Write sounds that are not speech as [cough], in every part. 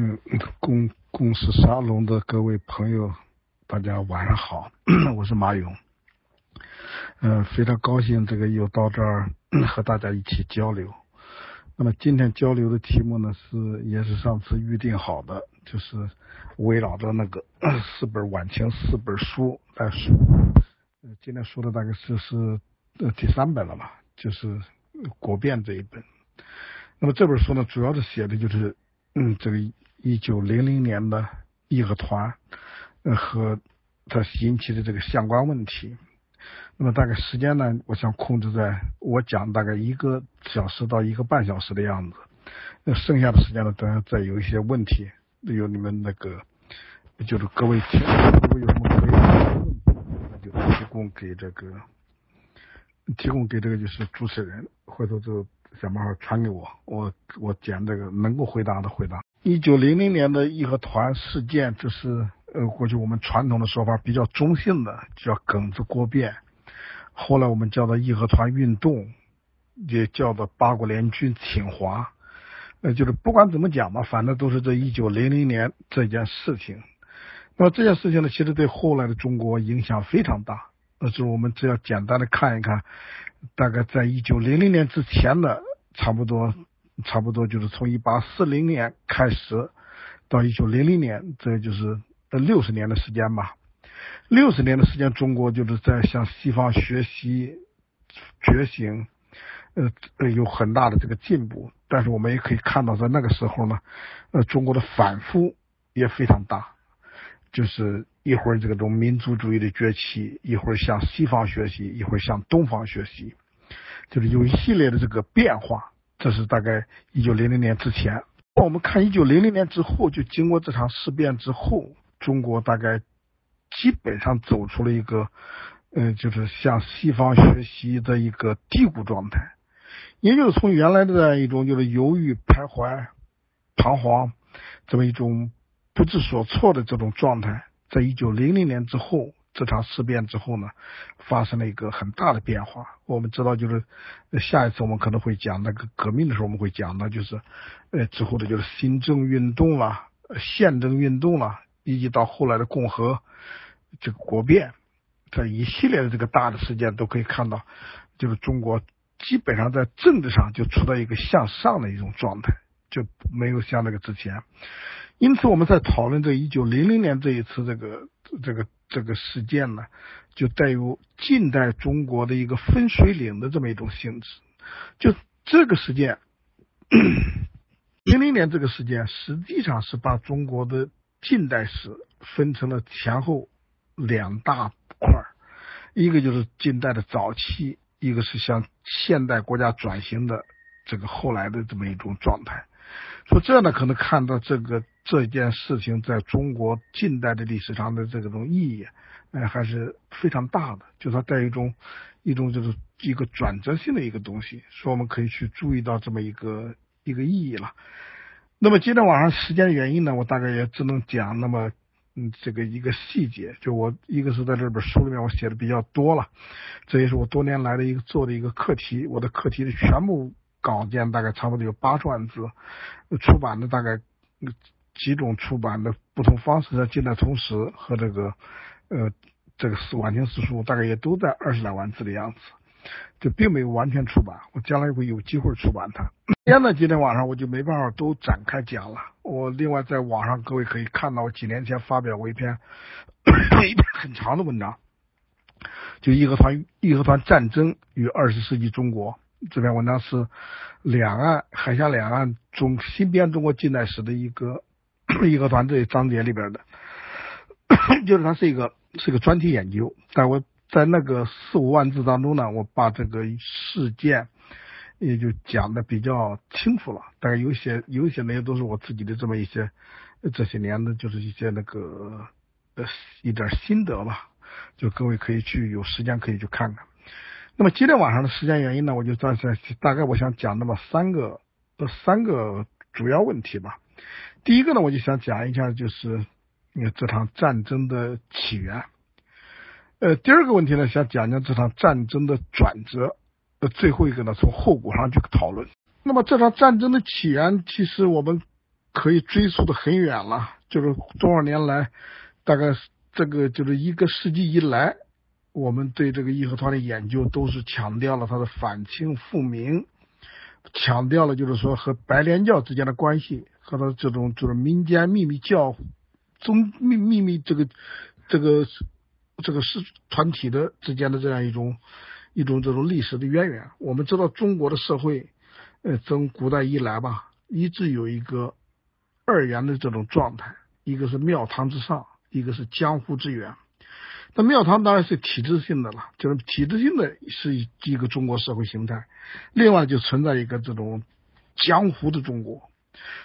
嗯，共共识沙龙的各位朋友，大家晚上好，[clears throat] 我是马勇。嗯，非常高兴这个又到这儿和大家一起交流。那么今天交流的题目呢是也是上次预定好的，就是围绕着那个 [clears throat] 四本晚清四本书来说。今天说的大概是是呃第三本了吧，就是《国变》这一本。那么这本书呢，主要是写的就是。嗯，这个一九零零年的义和团，呃，和它引起的这个相关问题。那么大概时间呢，我想控制在我讲大概一个小时到一个半小时的样子。那剩下的时间呢，等下再有一些问题，有你们那个，就是各位听，如果有什么可以问，那就提供给这个，提供给这个就是主持人，回头就。想办法传给我，我我讲这个能够回答的回答。一九零零年的义和团事件，这是呃过去我们传统的说法比较中性的，叫庚子国变。后来我们叫做义和团运动，也叫做八国联军侵华。呃，就是不管怎么讲吧，反正都是这一九零零年这件事情。那么这件事情呢，其实对后来的中国影响非常大。那是我们只要简单的看一看。大概在一九零零年之前的，差不多，差不多就是从一八四零年开始到一九零零年，这就是呃六十年的时间吧。六十年的时间，中国就是在向西方学习觉醒，呃有很大的这个进步。但是我们也可以看到，在那个时候呢，呃中国的反复也非常大，就是。一会儿这个种民族主义的崛起，一会儿向西方学习，一会儿向东方学习，就是有一系列的这个变化。这是大概一九零零年之前。我们看一九零零年之后，就经过这场事变之后，中国大概基本上走出了一个，嗯，就是向西方学习的一个低谷状态，也就是从原来的一种就是犹豫、徘徊、彷徨这么一种不知所措的这种状态。在一九零零年之后，这场事变之后呢，发生了一个很大的变化。我们知道，就是下一次我们可能会讲那个革命的时候，我们会讲的，就是呃之后的就是新政运动了、宪政运动了，以及到后来的共和这个国变，这一系列的这个大的事件都可以看到，就是中国基本上在政治上就处在一个向上的一种状态，就没有像那个之前。因此，我们在讨论这一九零零年这一次这个这个这个事件呢，就带有近代中国的一个分水岭的这么一种性质。就这个事件，零零年这个事件，实际上是把中国的近代史分成了前后两大块，一个就是近代的早期，一个是向现代国家转型的这个后来的这么一种状态。说这呢，可能看到这个。这件事情在中国近代的历史上的这种意义，哎，还是非常大的。就是它带一种一种就是一个转折性的一个东西，说我们可以去注意到这么一个一个意义了。那么今天晚上时间原因呢，我大概也只能讲那么嗯这个一个细节。就我一个是在这本书里面我写的比较多了，这也是我多年来的一个做的一个课题。我的课题的全部稿件大概差不多有八十万字，出版的大概。几种出版的不同方式的近代通史和这个呃这个四晚清四书大概也都在二十来万字的样子，就并没有完全出版。我将来会有机会出版它。今天呢，今天晚上我就没办法都展开讲了。我另外在网上各位可以看到，我几年前发表过一篇 [coughs] 一篇很长的文章，就义和团义和团战争与二十世纪中国这篇文章是两岸海峡两岸中新编中国近代史的一个。[clears throat] 义和团这一章节里边的，[clears throat] 就是它是一个是一个专题研究，但我在那个四五万字当中呢，我把这个事件也就讲的比较清楚了。但是有些有些内容都是我自己的这么一些这些年的，就是一些那个呃一点心得吧，就各位可以去有时间可以去看看。那么今天晚上的时间原因呢，我就暂时大概我想讲那么三个呃三个主要问题吧。第一个呢，我就想讲一下，就是你看这场战争的起源。呃，第二个问题呢，想讲讲这场战争的转折。呃，最后一个呢，从后果上去讨论。那么这场战争的起源，其实我们可以追溯的很远了，就是多少年来，大概这个就是一个世纪以来，我们对这个义和团的研究都是强调了它的反清复明，强调了就是说和白莲教之间的关系，和他这种就是民间秘密教宗秘秘密这个这个这个是团体的之间的这样一种一种这种历史的渊源。我们知道中国的社会，呃，从古代以来吧，一直有一个。二元的这种状态，一个是庙堂之上，一个是江湖之源。那庙堂当然是体制性的了，就是体制性的是一个中国社会形态。另外就存在一个这种江湖的中国。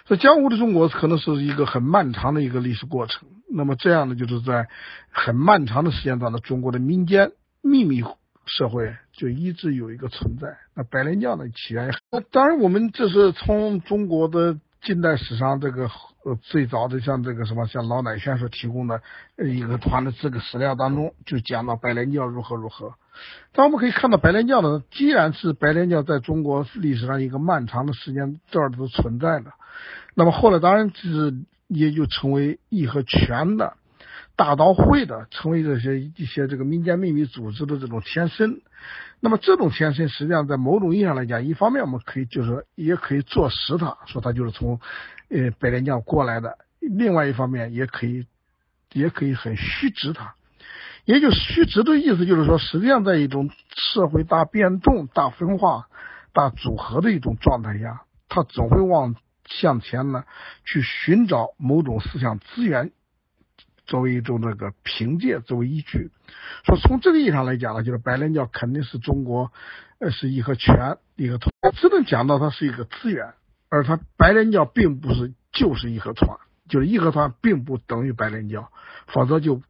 这江湖的中国可能是一个很漫长的一个历史过程。那么这样呢，就是在很漫长的时间段呢中国的民间秘密社会就一直有一个存在。那白莲教呢起源，当然我们这是从中国的。近代史上，这个呃最早的像这个什么，像老乃宣所提供的一个团的这个史料当中，就讲到白莲教如何如何。但我们可以看到，白莲教呢，既然是白莲教在中国历史上一个漫长的时间段都存在的，那么后来当然是也就成为义和拳的。大刀会的，成为这些一些这个民间秘密组织的这种前身。那么这种前身，实际上在某种意义上来讲，一方面我们可以就是也可以坐实它，说它就是从呃白莲教过来的；另外一方面，也可以也可以很虚指它。也就虚指的意思，就是说，实际上在一种社会大变动、大分化、大组合的一种状态下，它总会往向前呢去寻找某种思想资源。作为一种那个凭借，作为依据，说从这个意义上来讲呢，就是白莲教肯定是中国，呃，是义和拳义和团，只能讲到它是一个资源，而它白莲教并不是就是义和团，就是义和团并不等于白莲教，否则就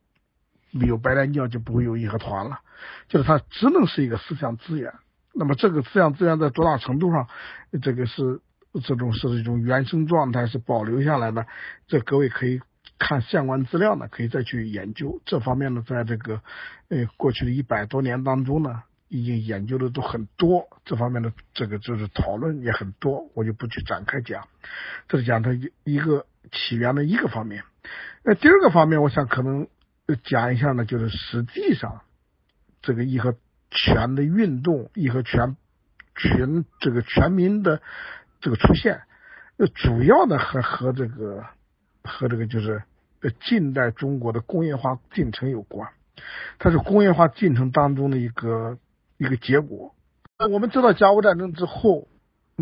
没有白莲教就不会有义和团了，就是它只能是一个思想资源。那么这个思想资源在多大程度上，这个是这种是一种原生状态是保留下来的，这各位可以。看相关资料呢，可以再去研究这方面呢，在这个呃过去的一百多年当中呢，已经研究的都很多，这方面的这个就是讨论也很多，我就不去展开讲。这是讲它一一个起源的一个方面。那第二个方面，我想可能讲一下呢，就是实际上这个义和拳的运动，义和拳全这个全民的这个出现，呃，主要呢和和这个。和这个就是近代中国的工业化进程有关，它是工业化进程当中的一个一个结果。我们知道甲午战争之后，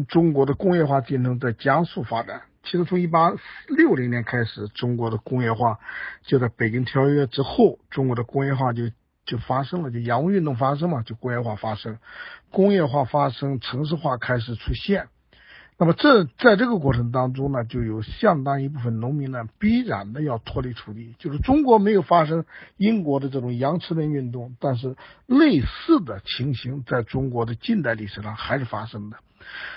中国的工业化进程在加速发展。其实从一八六零年开始，中国的工业化就在北京条约之后，中国的工业化就就发生了，就洋务运动发生嘛，就工业化发生，工业化发生，城市化开始出现。那么这在这个过程当中呢，就有相当一部分农民呢，必然的要脱离土地。就是中国没有发生英国的这种洋吃人运动，但是类似的情形在中国的近代历史上还是发生的。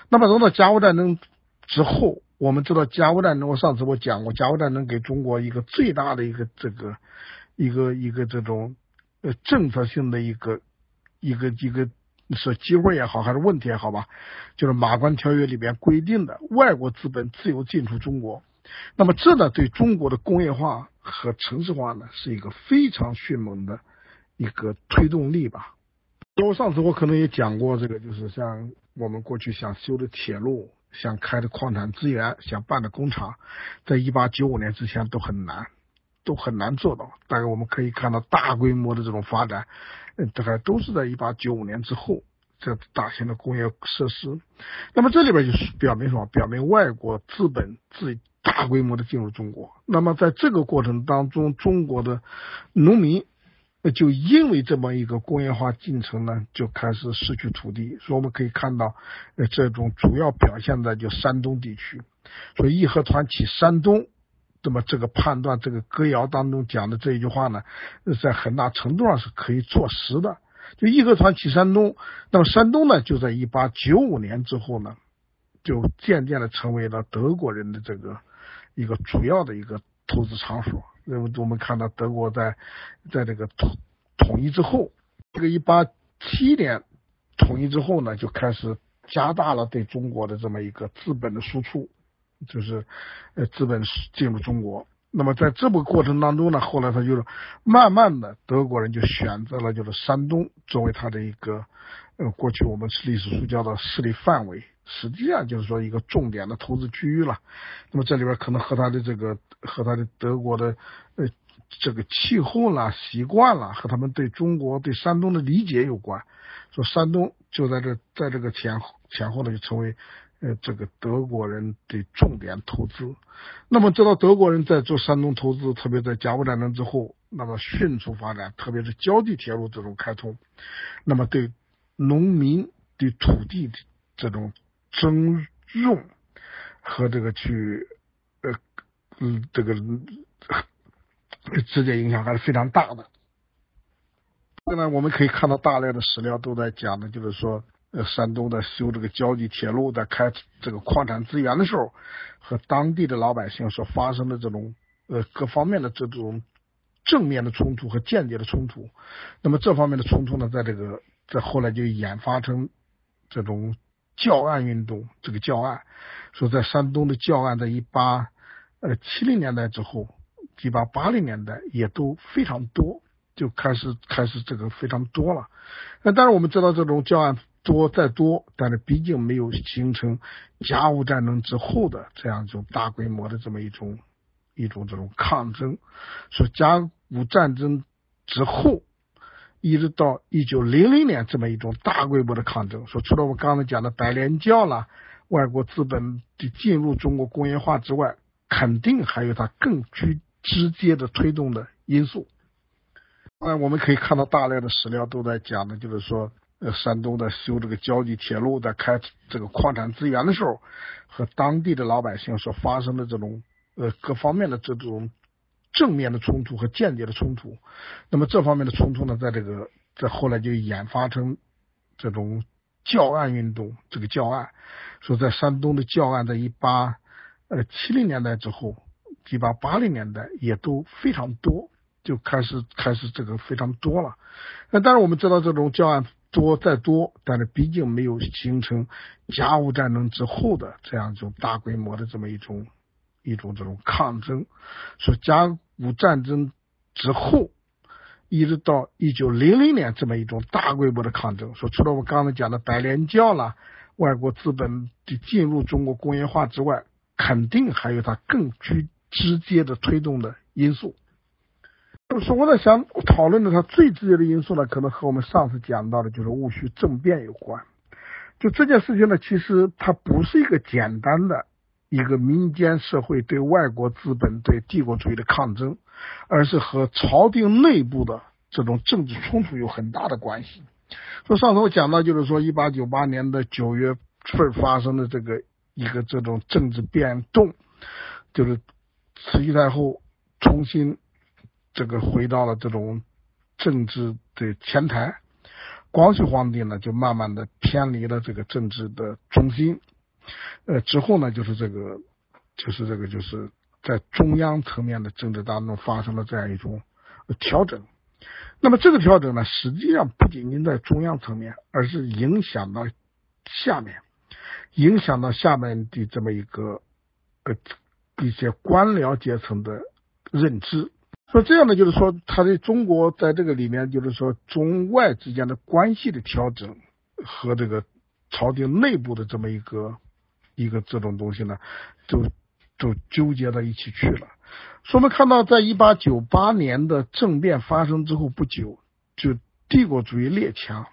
那么，等到甲午战争之后，我们知道甲午战争，我上次我讲过，甲午战争给中国一个最大的一个这个一个一个这种呃政策性的一个一个一个。是机会也好，还是问题也好吧，就是马关条约里边规定的外国资本自由进出中国，那么这呢对中国的工业化和城市化呢是一个非常迅猛的一个推动力吧。我上次我可能也讲过这个，就是像我们过去想修的铁路、想开的矿产资源、想办的工厂，在一八九五年之前都很难。都很难做到，大概我们可以看到大规模的这种发展，大概都是在一八九五年之后，这大型的工业设施。那么这里边就是表明什么？表明外国资本自大规模的进入中国。那么在这个过程当中，中国的农民就因为这么一个工业化进程呢，就开始失去土地。所以我们可以看到，呃，这种主要表现在就山东地区。所以义和团起山东。那么这个判断，这个歌谣当中讲的这一句话呢，在很大程度上是可以坐实的。就义和团起山东，那么山东呢，就在一八九五年之后呢，就渐渐的成为了德国人的这个一个主要的一个投资场所。那么我们看到德国在在这个统统一之后，这个一八七年统一之后呢，就开始加大了对中国的这么一个资本的输出。就是呃资本进入中国。那么在这个过程当中呢，后来他就是慢慢的德国人就选择了就是山东作为他的一个呃过去我们是历史书叫做势力范围，实际上就是说一个重点的投资区域了。那么这里边可能和他的这个和他的德国的呃这个气候啦、习惯啦，和他们对中国对山东的理解有关。说山东就在这在这个前前后呢就成为。呃，这个德国人的重点投资，那么知道德国人在做山东投资，特别在甲午战争之后，那么迅速发展，特别是胶地铁路这种开通，那么对农民对土地的这种征用和这个去呃嗯这个直接影响还是非常大的。这呢，我们可以看到大量的史料都在讲的，就是说。呃，山东的修这个胶地铁路，在开这个矿产资源的时候，和当地的老百姓所发生的这种呃各方面的这种正面的冲突和间接的冲突，那么这方面的冲突呢，在这个在后来就演发成这种教案运动。这个教案说，在山东的教案，在一八呃七零年代之后，一八八零年代也都非常多，就开始开始这个非常多了。那当然我们知道这种教案。多再多，但是毕竟没有形成甲午战争之后的这样一种大规模的这么一种一种这种抗争。说甲午战争之后，一直到一九零零年这么一种大规模的抗争。说除了我刚才讲的白莲教啦，外国资本的进入中国工业化之外，肯定还有它更具直接的推动的因素。那我们可以看到大量的史料都在讲的，就是说。呃，山东的修这个胶地铁路，在开这个矿产资源的时候，和当地的老百姓所发生的这种呃各方面的这种正面的冲突和间接的冲突，那么这方面的冲突呢，在这个在后来就演发成这种教案运动。这个教案说，在山东的教案，在一八呃七零年代之后，一八八零年代也都非常多，就开始开始这个非常多了。那当然我们知道这种教案。多再多，但是毕竟没有形成甲午战争之后的这样一种大规模的这么一种一种这种抗争。说甲午战争之后，一直到一九零零年这么一种大规模的抗争。说除了我刚才讲的白莲教啦，外国资本的进入中国工业化之外，肯定还有它更具直接的推动的因素。就是我在想讨论的，它最直接的因素呢，可能和我们上次讲到的，就是戊戌政变有关。就这件事情呢，其实它不是一个简单的一个民间社会对外国资本、对帝国主义的抗争，而是和朝廷内部的这种政治冲突有很大的关系。说上次我讲到，就是说一八九八年的九月份发生的这个一个这种政治变动，就是慈禧太后重新。这个回到了这种政治的前台，光绪皇帝呢就慢慢的偏离了这个政治的中心，呃之后呢就是这个就是这个就是在中央层面的政治当中发生了这样一种调整，那么这个调整呢实际上不仅仅在中央层面，而是影响到下面，影响到下面的这么一个呃一些官僚阶层的认知。说这样的就是说，他对中国在这个里面，就是说中外之间的关系的调整和这个朝廷内部的这么一个一个这种东西呢，就就纠结到一起去了。说我们看到，在一八九八年的政变发生之后不久，就帝国主义列强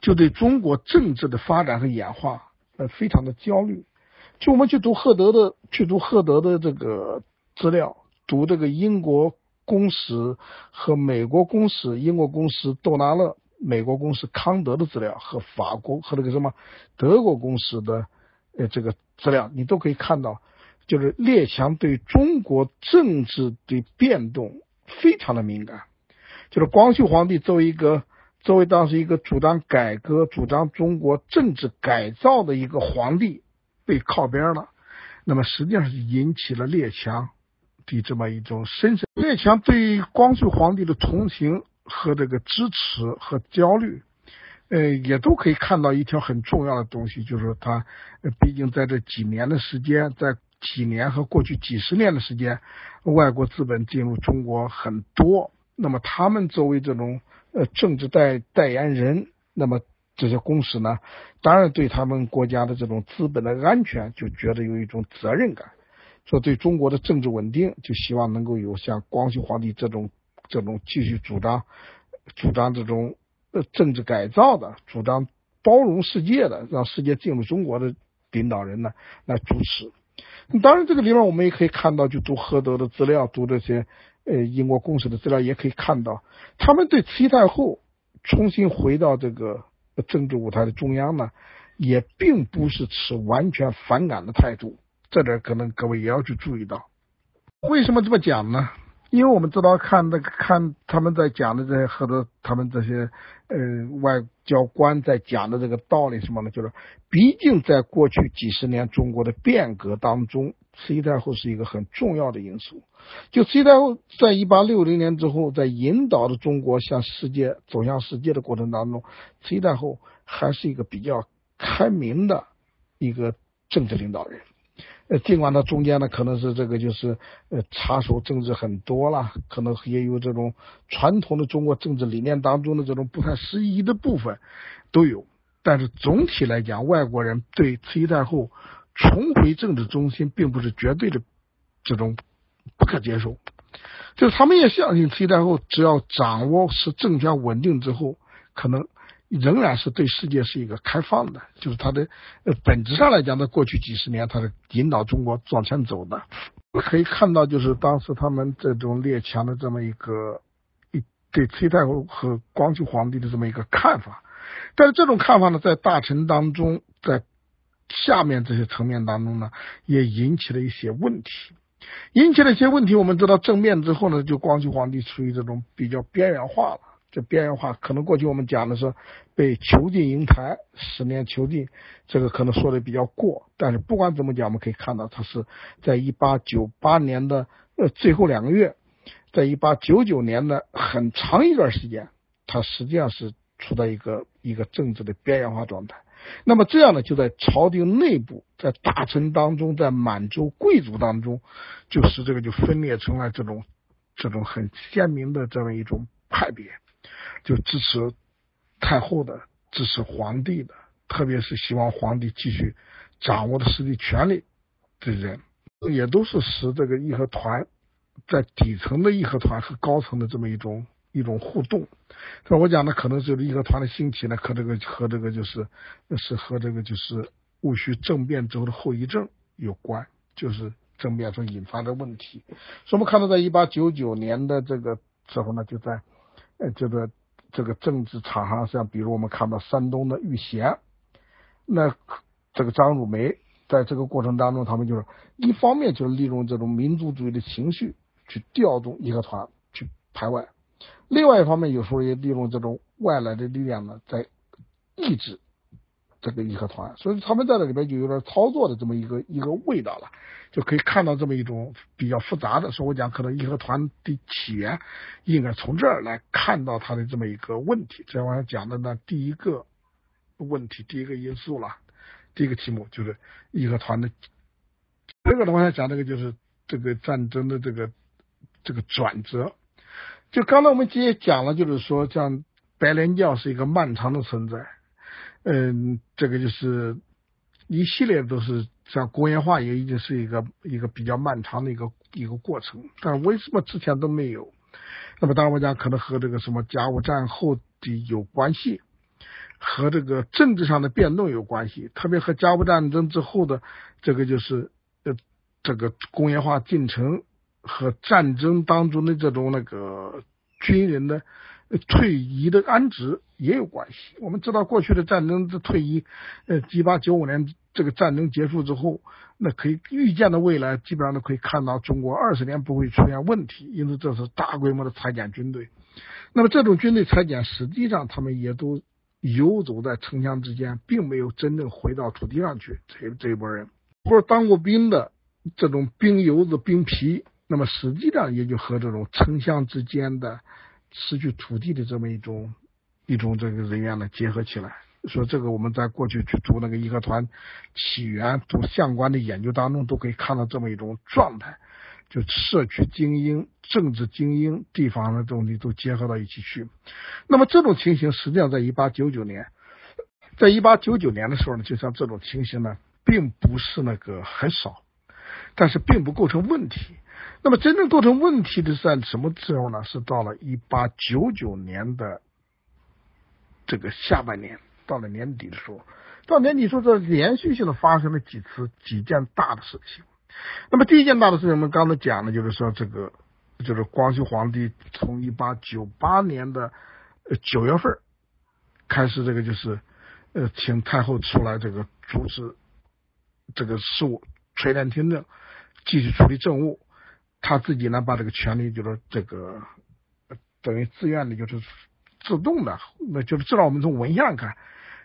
就对中国政治的发展和演化呃非常的焦虑。就我们去读赫德的，去读赫德的这个资料，读这个英国。公使和美国公使、英国公使杜纳勒、美国公使康德的资料和法国和那个什么德国公使的呃这个资料，你都可以看到，就是列强对中国政治的变动非常的敏感。就是光绪皇帝作为一个作为当时一个主张改革、主张中国政治改造的一个皇帝被靠边了，那么实际上是引起了列强。的这么一种深深。列强对光绪皇帝的同情和这个支持和焦虑，呃，也都可以看到一条很重要的东西，就是他毕竟在这几年的时间，在几年和过去几十年的时间，外国资本进入中国很多，那么他们作为这种呃政治代代言人，那么这些公司呢，当然对他们国家的这种资本的安全就觉得有一种责任感，说对中国的政治稳定，就希望能够有像光绪皇帝这种这种继续主张主张这种呃政治改造的，主张包容世界的，让世界进入中国的。领导人呢来主持，当然这个地方我们也可以看到，就读何德的资料，读这些呃英国公使的资料，也可以看到，他们对慈禧太后重新回到这个政治舞台的中央呢，也并不是持完全反感的态度，这点可能各位也要去注意到。为什么这么讲呢？因为我们知道，看那个看他们在讲的这些，或者他们这些呃外交官在讲的这个道理什么呢？就是，毕竟在过去几十年中国的变革当中，慈禧太后是一个很重要的因素。就慈禧太后在一八六零年之后，在引导着中国向世界走向世界的过程当中，慈禧太后还是一个比较开明的一个政治领导人。呃，尽管他中间呢，可能是这个就是呃插手政治很多了，可能也有这种传统的中国政治理念当中的这种不太适宜的部分都有，但是总体来讲，外国人对慈禧太后重回政治中心并不是绝对的这种不可接受，就是他们也相信慈禧太后只要掌握使政权稳定之后，可能。仍然是对世界是一个开放的，就是它的呃本质上来讲，在过去几十年，它是引导中国往前走的。可以看到，就是当时他们这种列强的这么一个一对慈禧太后和光绪皇帝的这么一个看法。但是这种看法呢，在大臣当中，在下面这些层面当中呢，也引起了一些问题。引起了一些问题，我们知道政变之后呢，就光绪皇帝处于这种比较边缘化了。这边缘化，可能过去我们讲的是被囚禁瀛台，十年囚禁，这个可能说的比较过。但是不管怎么讲，我们可以看到，他是在一八九八年的呃最后两个月，在一八九九年的很长一段时间，他实际上是处在一个一个政治的边缘化状态。那么这样呢，就在朝廷内部，在大臣当中，在满洲贵族当中，就使这个就分裂成了这种这种很鲜明的这么一种派别。就支持太后的，支持皇帝的，特别是希望皇帝继续掌握的实际权力的人，也都是使这个义和团在底层的义和团和高层的这么一种一种互动。那我讲的可能就是义和团的兴起呢，和这个和这个就是是和这个就是戊戌政变之后的后遗症有关，就是政变所引发的问题。所以我们看到，在一八九九年的这个时候呢，就在呃这个。这个政治场上，像比如我们看到山东的玉贤，那这个张汝梅，在这个过程当中，他们就是一方面就是利用这种民族主义的情绪去调动义和团去排外，另外一方面有时候也利用这种外来的力量呢，在抑制。这个义和团，所以他们在这里边就有点操作的这么一个一个味道了，就可以看到这么一种比较复杂的。所以我讲，可能义和团的起源应该从这儿来看到它的这么一个问题。再往下讲的呢，第一个问题，第一个因素了，第一个题目就是义和团的。这个的往下讲，这个就是这个战争的这个这个转折。就刚才我们直接讲了，就是说，像白莲教是一个漫长的存在。嗯，这个就是一系列都是像工业化也已经是一个一个比较漫长的一个一个过程，但为什么之前都没有？那么当然我讲可能和这个什么甲午战后的有关系，和这个政治上的变动有关系，特别和甲午战争之后的这个就是呃这个工业化进程和战争当中的这种那个军人的。退役的安置也有关系。我们知道过去的战争的退役，呃，一八九五年这个战争结束之后，那可以预见的未来基本上都可以看到中国二十年不会出现问题，因此这是大规模的裁减军队。那么这种军队裁减，实际上他们也都游走在城乡之间，并没有真正回到土地上去。这这一波人，或者当过兵的这种兵油子、兵皮，那么实际上也就和这种城乡之间的。失去土地的这么一种一种这个人员呢结合起来，说这个我们在过去去读那个义和团起源、读相关的研究当中，都可以看到这么一种状态，就社区精英、政治精英、地方的东西都结合到一起去。那么这种情形实际上在一八九九年，在一八九九年的时候呢，就像这种情形呢，并不是那个很少，但是并不构成问题。那么真正构成问题的是在什么时候呢？是到了一八九九年的这个下半年，到了年底的时候，到年底时候，这连续性的发生了几次几件大的事情。那么第一件大的事情，我们刚才讲的就是说，这个就是光绪皇帝从一八九八年的九月份开始，这个就是呃，请太后出来这个主持这个事务，垂帘听政，继续处理政务。他自己呢，把这个权利就是这个等于自愿的，就是自动的，那就是至少我们从文献上看，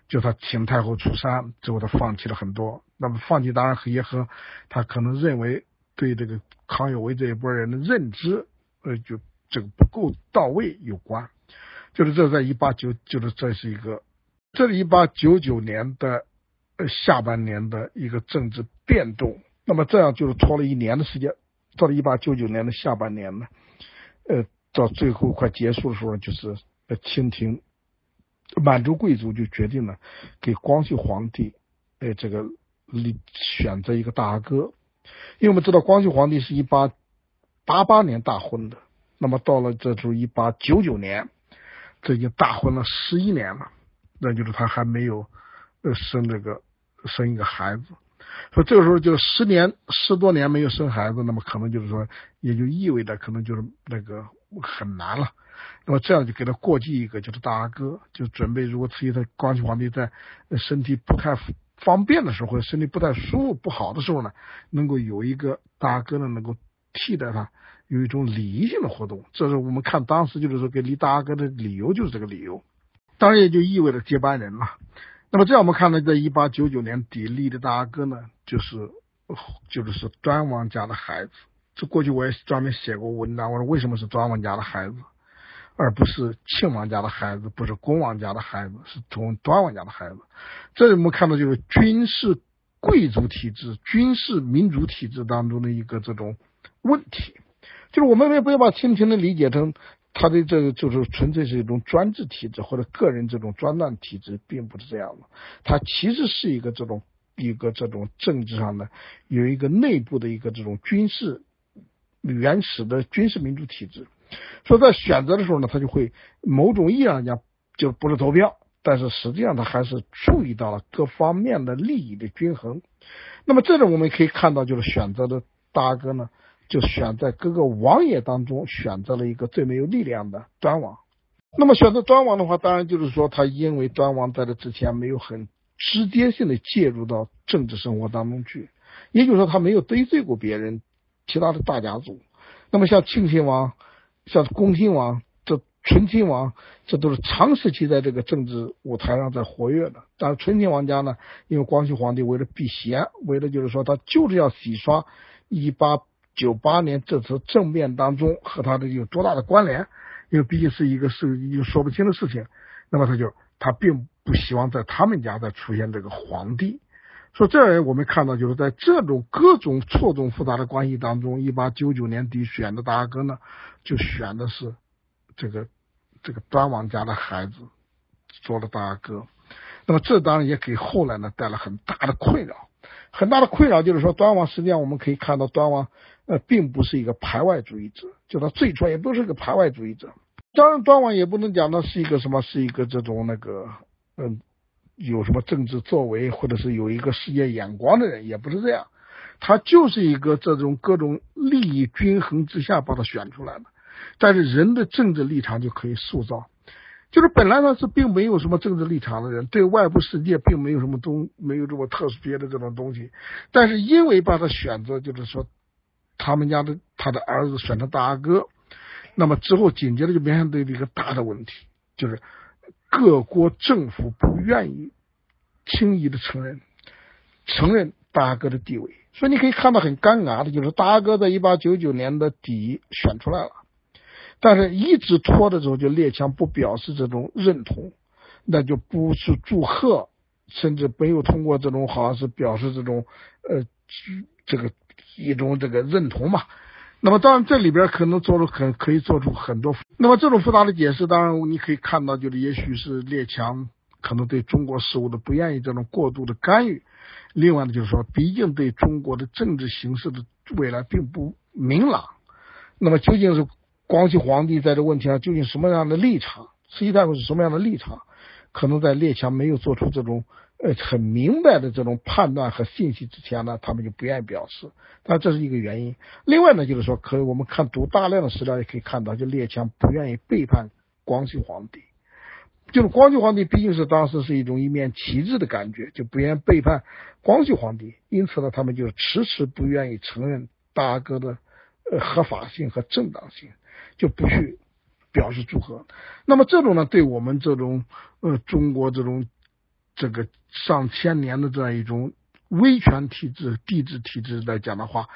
就他请太后出山之后，他放弃了很多。那么放弃当然也和他可能认为对这个康有为这一波人的认知，呃，就这个不够到位有关。就是这在一八九，就是这是一个，这是一八九九年的呃下半年的一个政治变动。那么这样就是拖了一年的时间。到了一八九九年的下半年呢，呃，到最后快结束的时候，就是呃，清廷满洲贵族就决定了给光绪皇帝呃这个立选择一个大哥，因为我们知道光绪皇帝是一八八八年大婚的，那么到了这就一八九九年，这已经大婚了十一年了，那就是他还没有呃生这个生一个孩子。说这个时候就十年十多年没有生孩子，那么可能就是说，也就意味着可能就是那个很难了。那么这样就给他过继一个，就是大阿哥，就准备如果自己的光绪皇帝在身体不太方便的时候，或者身体不太舒服不好的时候呢，能够有一个大阿哥呢，能够替代他，有一种礼仪性的活动。这是我们看当时就是说给立大阿哥的理由，就是这个理由。当然也就意味着接班人了。那么这样我们看到，在一八九九年底立的大阿哥呢，就是就是是端王家的孩子。这过去我也专门写过文章，我说为什么是端王家的孩子，而不是庆王家的孩子，不是恭王家的孩子，是从端王家的孩子。这里我们看到就是军事贵族体制、军事民主体制当中的一个这种问题，就是我们也不要把清廷的理解成。他的这个就是纯粹是一种专制体制或者个人这种专断体制，并不是这样的。它其实是一个这种一个这种政治上的有一个内部的一个这种军事原始的军事民主体制。所以在选择的时候呢，他就会某种意义上讲就不是投票，但是实际上他还是注意到了各方面的利益的均衡。那么这种我们可以看到，就是选择的大哥呢。就选在各个王爷当中选择了一个最没有力量的端王。那么选择端王的话，当然就是说他因为端王在这之前没有很直接性的介入到政治生活当中去，也就是说他没有得罪过别人，其他的大家族。那么像庆亲王、像恭亲王、这醇亲王，这都是长时期在这个政治舞台上在活跃的。但是醇亲王家呢，因为光绪皇帝为了避嫌，为了就是说他就是要洗刷一八。九八年这次政变当中和他的有多大的关联？因为毕竟是一个是一个说不清的事情，那么他就他并不希望在他们家再出现这个皇帝。说这人我们看到就是在这种各种错综复杂的关系当中，一八九九年底选的大阿哥呢，就选的是这个这个端王家的孩子做了大阿哥。那么这当然也给后来呢带来很大的困扰，很大的困扰就是说端王实际上我们可以看到端王。呃，并不是一个排外主义者，就他最初也不是个排外主义者。当然，端王也不能讲他是一个什么，是一个这种那个，嗯，有什么政治作为，或者是有一个世界眼光的人，也不是这样。他就是一个这种各种利益均衡之下把他选出来的。但是人的政治立场就可以塑造，就是本来他是并没有什么政治立场的人，对外部世界并没有什么东，没有这么特殊别的这种东西。但是因为把他选择，就是说。他们家的他的儿子选成大阿哥，那么之后紧接着就面对了一个大的问题，就是各国政府不愿意轻易的承认承认大哥的地位，所以你可以看到很尴尬的就是大哥在一八九九年的底选出来了，但是一直拖的时候就列强不表示这种认同，那就不是祝贺，甚至没有通过这种好像是表示这种呃这个一种这个认同嘛。那么当然这里边可能做出很可以做出很多。那么这种复杂的解释，当然你可以看到，就是也许是列强可能对中国事务的不愿意这种过度的干预。另外呢，就是说，毕竟对中国的政治形势的未来并不明朗。那么究竟是光绪皇帝在这问题上究竟什么样的立场？慈禧太后是什么样的立场？可能在列强没有做出这种呃很明白的这种判断和信息之前呢，他们就不愿意表示。但这是一个原因。另外呢，就是说，可以我们看读大量的史料也可以看到，就列强不愿意背叛光绪皇帝。就是光绪皇帝毕竟是当时是一种一面旗帜的感觉，就不愿意背叛光绪皇帝。因此呢，他们就迟迟不愿意承认大哥的呃合法性和正当性，就不去。表示祝贺，那么这种呢，对我们这种呃中国这种这个上千年的这样一种威权体制、帝制体制来讲的话，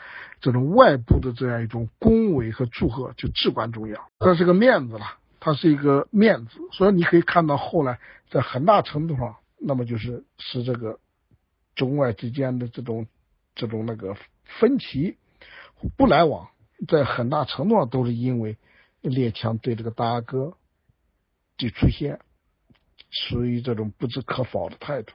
这种外部的这样一种恭维和祝贺就至关重要。这是个面子了，它是一个面子，所以你可以看到后来在很大程度上，那么就是使这个中外之间的这种这种那个分歧不来往，在很大程度上都是因为。列强对这个大哥就出现属于这种不知可否的态度。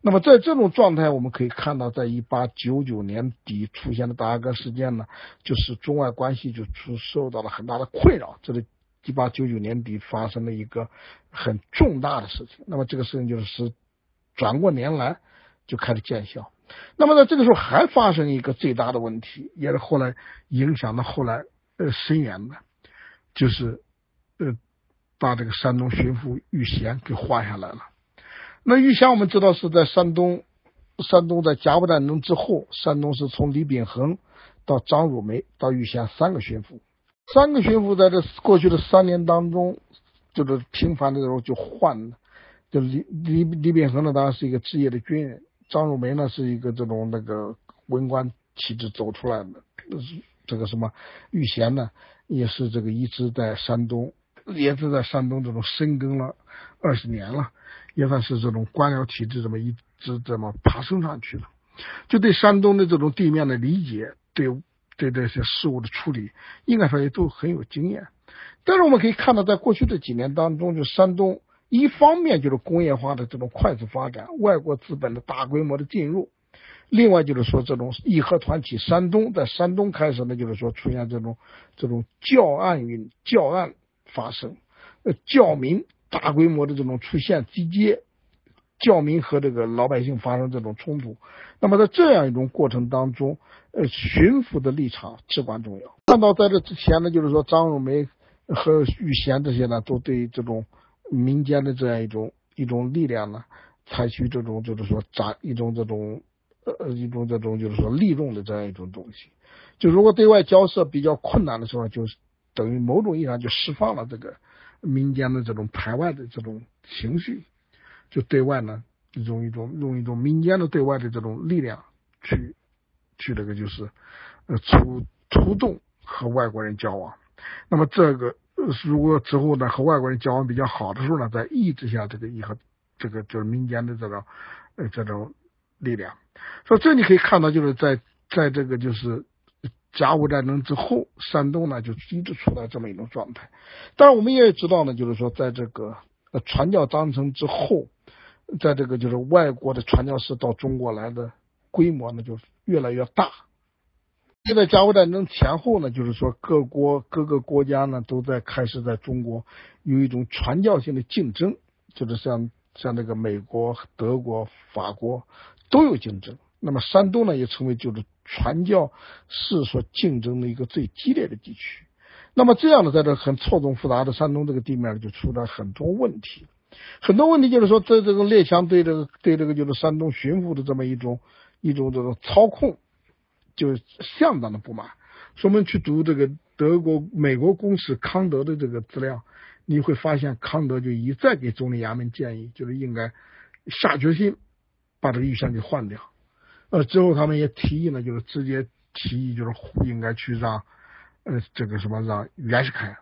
那么在这种状态，我们可以看到，在一八九九年底出现的大阿哥事件呢，就是中外关系就出受到了很大的困扰。这是一八九九年底发生了一个很重大的事情。那么这个事情就是转过年来就开始见效。那么在这个时候还发生一个最大的问题，也是后来影响到后来呃深远的。就是呃，把这个山东巡抚玉贤给换下来了。那玉贤我们知道是在山东，山东在甲午战争之后，山东是从李秉衡到张汝梅到玉贤三个巡抚，三个巡抚在这过去的三年当中，就是频繁的时候就换了。就李李李秉衡呢，当然是一个职业的军人；张汝梅呢，是一个这种那个文官体制走出来的。这个什么玉贤呢？也是这个一直在山东，也是在山东这种深耕了二十年了，也算是这种官僚体制这么一直这么爬升上去了，就对山东的这种地面的理解，对对这些事物的处理，应该说也都很有经验。但是我们可以看到，在过去这几年当中，就山东一方面就是工业化的这种快速发展，外国资本的大规模的进入。另外就是说，这种义和团体山东在山东开始呢，就是说出现这种这种教案运教案发生，呃，教民大规模的这种出现集结，教民和这个老百姓发生这种冲突。那么在这样一种过程当中，呃，巡抚的立场至关重要。看到在这之前呢，就是说张汝梅和玉贤这些呢，都对这种民间的这样一种一种力量呢，采取这种就是说斩一种这种。呃，一种这种就是说利用的这样一种东西，就如果对外交涉比较困难的时候，就是等于某种意义上就释放了这个民间的这种排外的这种情绪，就对外呢用一种用一种民间的对外的这种力量去去这个就是呃出出动和外国人交往，那么这个如果之后呢和外国人交往比较好的时候呢，在抑制下这个以和这个就是民间的这种呃这种力量。所以这你可以看到，就是在在这个就是甲午战争之后，山东呢就一直处在这么一种状态。但是，我们也知道呢，就是说在这个传教章程之后，在这个就是外国的传教士到中国来的规模呢就越来越大。就在甲午战争前后呢，就是说各国各个国家呢都在开始在中国有一种传教性的竞争，就是像像那个美国、德国、法国。都有竞争，那么山东呢也成为就是传教士所竞争的一个最激烈的地区。那么这样呢，在这很错综复杂的山东这个地面就出了很多问题。很多问题就是说，在这个列强对这个对这个就是山东巡抚的这么一种一种这种操控，就相当的不满。说我们去读这个德国、美国公使康德的这个资料，你会发现康德就一再给总理衙门建议，就是应该下决心。把这个玉贤给换掉，呃，之后他们也提议呢，就是直接提议，就是应该去让，呃，这个什么让袁世凯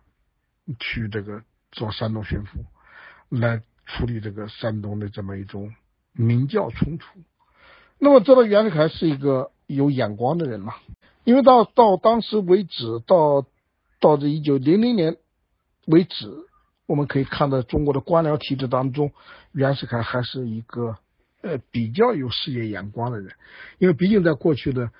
去这个做山东巡抚，来处理这个山东的这么一种民教冲突。那么，知道袁世凯是一个有眼光的人嘛？因为到到当时为止，到到这一九零零年为止，我们可以看到中国的官僚体制当中，袁世凯还是一个呃比较有事业眼光的人。因为毕竟在过去的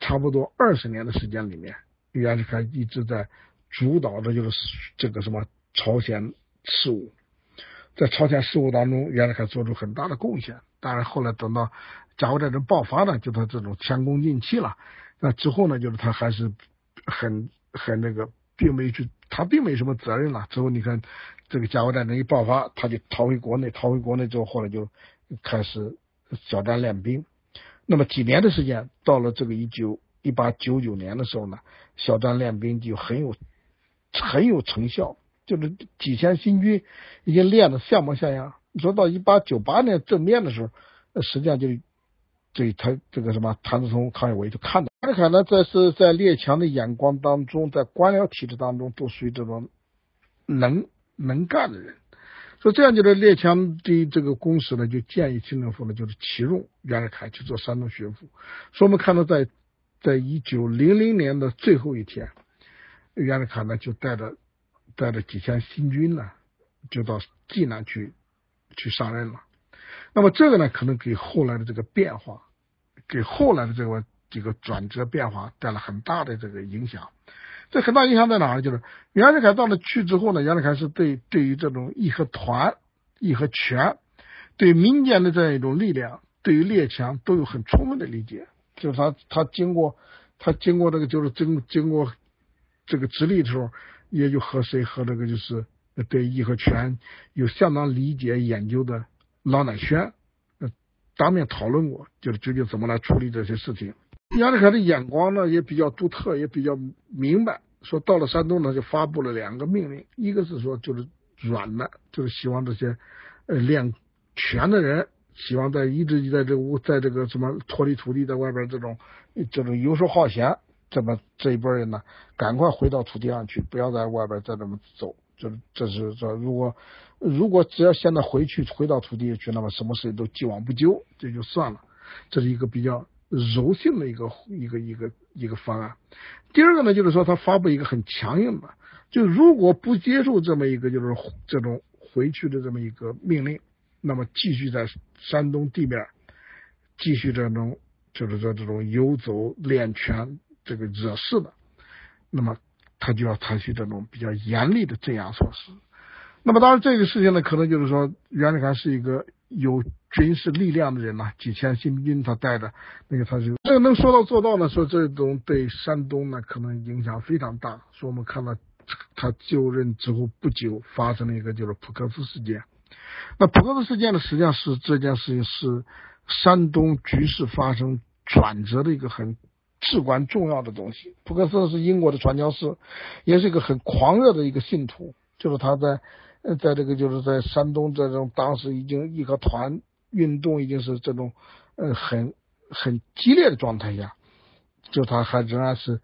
差不多二十年的时间里面，袁世凯一直在主导的就是这个什么朝鲜事务，在朝鲜事务当中，袁世凯做出很大的贡献。当然，后来等到甲午战争爆发呢，就他这种前功尽弃了。那之后呢，就是他还是很很那个，并没去，他并没什么责任了。之后你看，这个甲午战争一爆发，他就逃回国内，逃回国内之后，后来就开始小站练兵。那么几年的时间，到了这个一九一八九九年的时候呢，小站练兵就很有很有成效，就是几千新军已经练得像模像样。你说到一八九八年正面的时候，实际上就。对他这个什么谭嗣同、康有为就看到袁世凯呢，在是在列强的眼光当中，在官僚体制当中都属于这种能能干的人，所以这样就是列强的这个公使呢，就建议清政府呢，就是启用袁世凯去做山东巡抚。所以我们看到，在在一九零零年的最后一天，袁世凯呢就带着带着几千新军呢，就到济南去去上任了。那么这个呢，可能给后来的这个变化。给后来的这个这个转折变化带来很大的这个影响，这很大影响在哪呢？就是袁世凯到了去之后呢，袁世凯是对对于这种义和团、义和拳，对民间的这样一种力量，对于列强都有很充分的理解。就是他他经过他经过这个就是经经过这个直隶的时候，也就和谁和这个就是对义和拳有相当理解研究的老乃宣。当面讨论过，就是究竟怎么来处理这些事情。杨立凯的眼光呢也比较独特，也比较明白。说到了山东呢，就发布了两个命令，一个是说就是软的，就是希望这些呃练拳的人，希望在一直在这屋，在这个什么脱离土地，在外边这种这种游手好闲，这么这一波人呢，赶快回到土地上去，不要在外边再这么走。就是这是说，如果如果只要现在回去回到土地去，那么什么事情都既往不咎，这就算了。这是一个比较柔性的一个一个一个一个方案。第二个呢，就是说他发布一个很强硬的，就如果不接受这么一个就是这种回去的这么一个命令，那么继续在山东地面继续这种就是说这种游走练拳这个惹事的，那么。他就要采取这种比较严厉的镇压措施。那么，当然这个事情呢，可能就是说，袁世凯是一个有军事力量的人呐，几千新兵他带着，那个他就这个能说到做到呢。说这种对山东呢，可能影响非常大。说我们看到他就任之后不久，发生了一个就是普克斯事件。那普克斯事件呢，实际上是这件事情是山东局势发生转折的一个很。至关重要的东西。普克斯是英国的传教士，也是一个很狂热的一个信徒。就是他在，在这个就是在山东这种当时已经义和团运动已经是这种呃很很激烈的状态下，就他还仍然是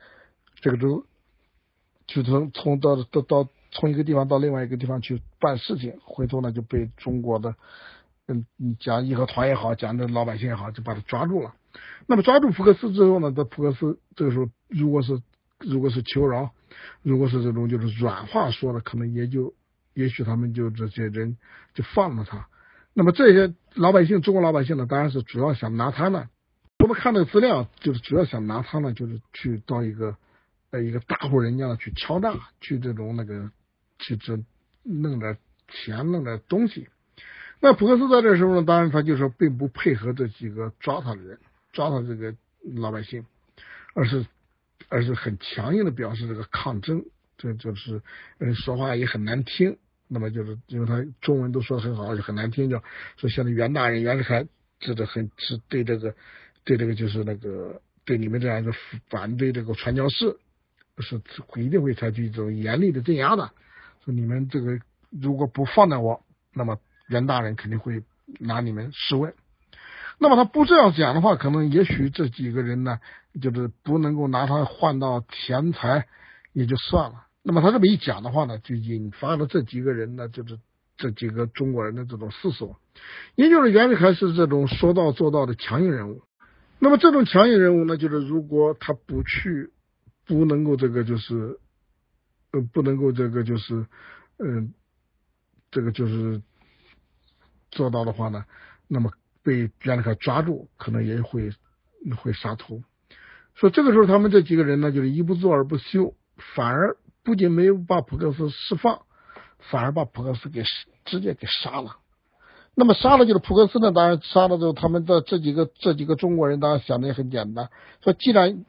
这个都就从从到到到从一个地方到另外一个地方去办事情，回头呢就被中国的嗯讲义和团也好，讲这老百姓也好，就把他抓住了。那么抓住福克斯之后呢？这福克斯这个时候，如果是如果是求饶，如果是这种就是软话说的，可能也就也许他们就这些人就放了他。那么这些老百姓，中国老百姓呢，当然是主要想拿他呢。我们看那个资料，就是主要想拿他呢，就是去到一个呃一个大户人家呢去敲诈，去这种那个去这弄点钱，弄点东西。那普克斯在这时候呢，当然他就说并不配合这几个抓他的人。抓他这个老百姓，而是而是很强硬的表示这个抗争，这就是嗯说话也很难听。那么就是因为他中文都说的很好，就很难听，叫说现在袁大人袁世凯，这个很是对这个对这个就是那个对你们这样一个反对这个传教士，是一定会采取一种严厉的镇压的。说你们这个如果不放了我，那么袁大人肯定会拿你们试问。那么他不这样讲的话，可能也许这几个人呢，就是不能够拿他换到钱财，也就算了。那么他这么一讲的话呢，就引发了这几个人呢，就是这几个中国人的这种思索。也就是袁世凯是这种说到做到的强硬人物。那么这种强硬人物呢，就是如果他不去，不能够这个就是，呃，不能够这个就是，嗯，这个就是做到的话呢，那么被袁世凯抓住，可能也会会杀头。说这个时候他们这几个人呢，就是一不做二不休，反而不仅没有把普克斯释放，反而把普克斯给直接给杀了。那么杀了就是普克斯呢？当然杀了之后，他们的这几个这几个中国人当然想的也很简单，说既然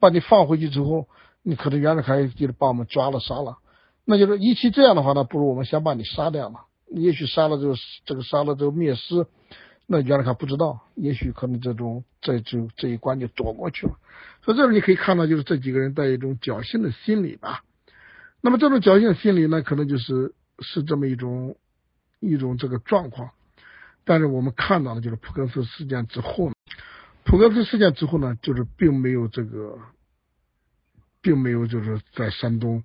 把你放回去之后，你可能袁世凯就是把我们抓了杀了，那就是与其这样的话呢，不如我们先把你杀掉嘛。也许杀了之后，这个杀了之后灭尸，那袁世凯不知道，也许可能这种这就这一关就躲过去了。所以这里你可以看到，就是这几个人带一种侥幸的心理吧。那么这种侥幸心理呢，可能就是是这么一种一种这个状况。但是我们看到的，就是普克斯事件之后，普克斯事件之后呢，就是并没有这个，并没有就是在山东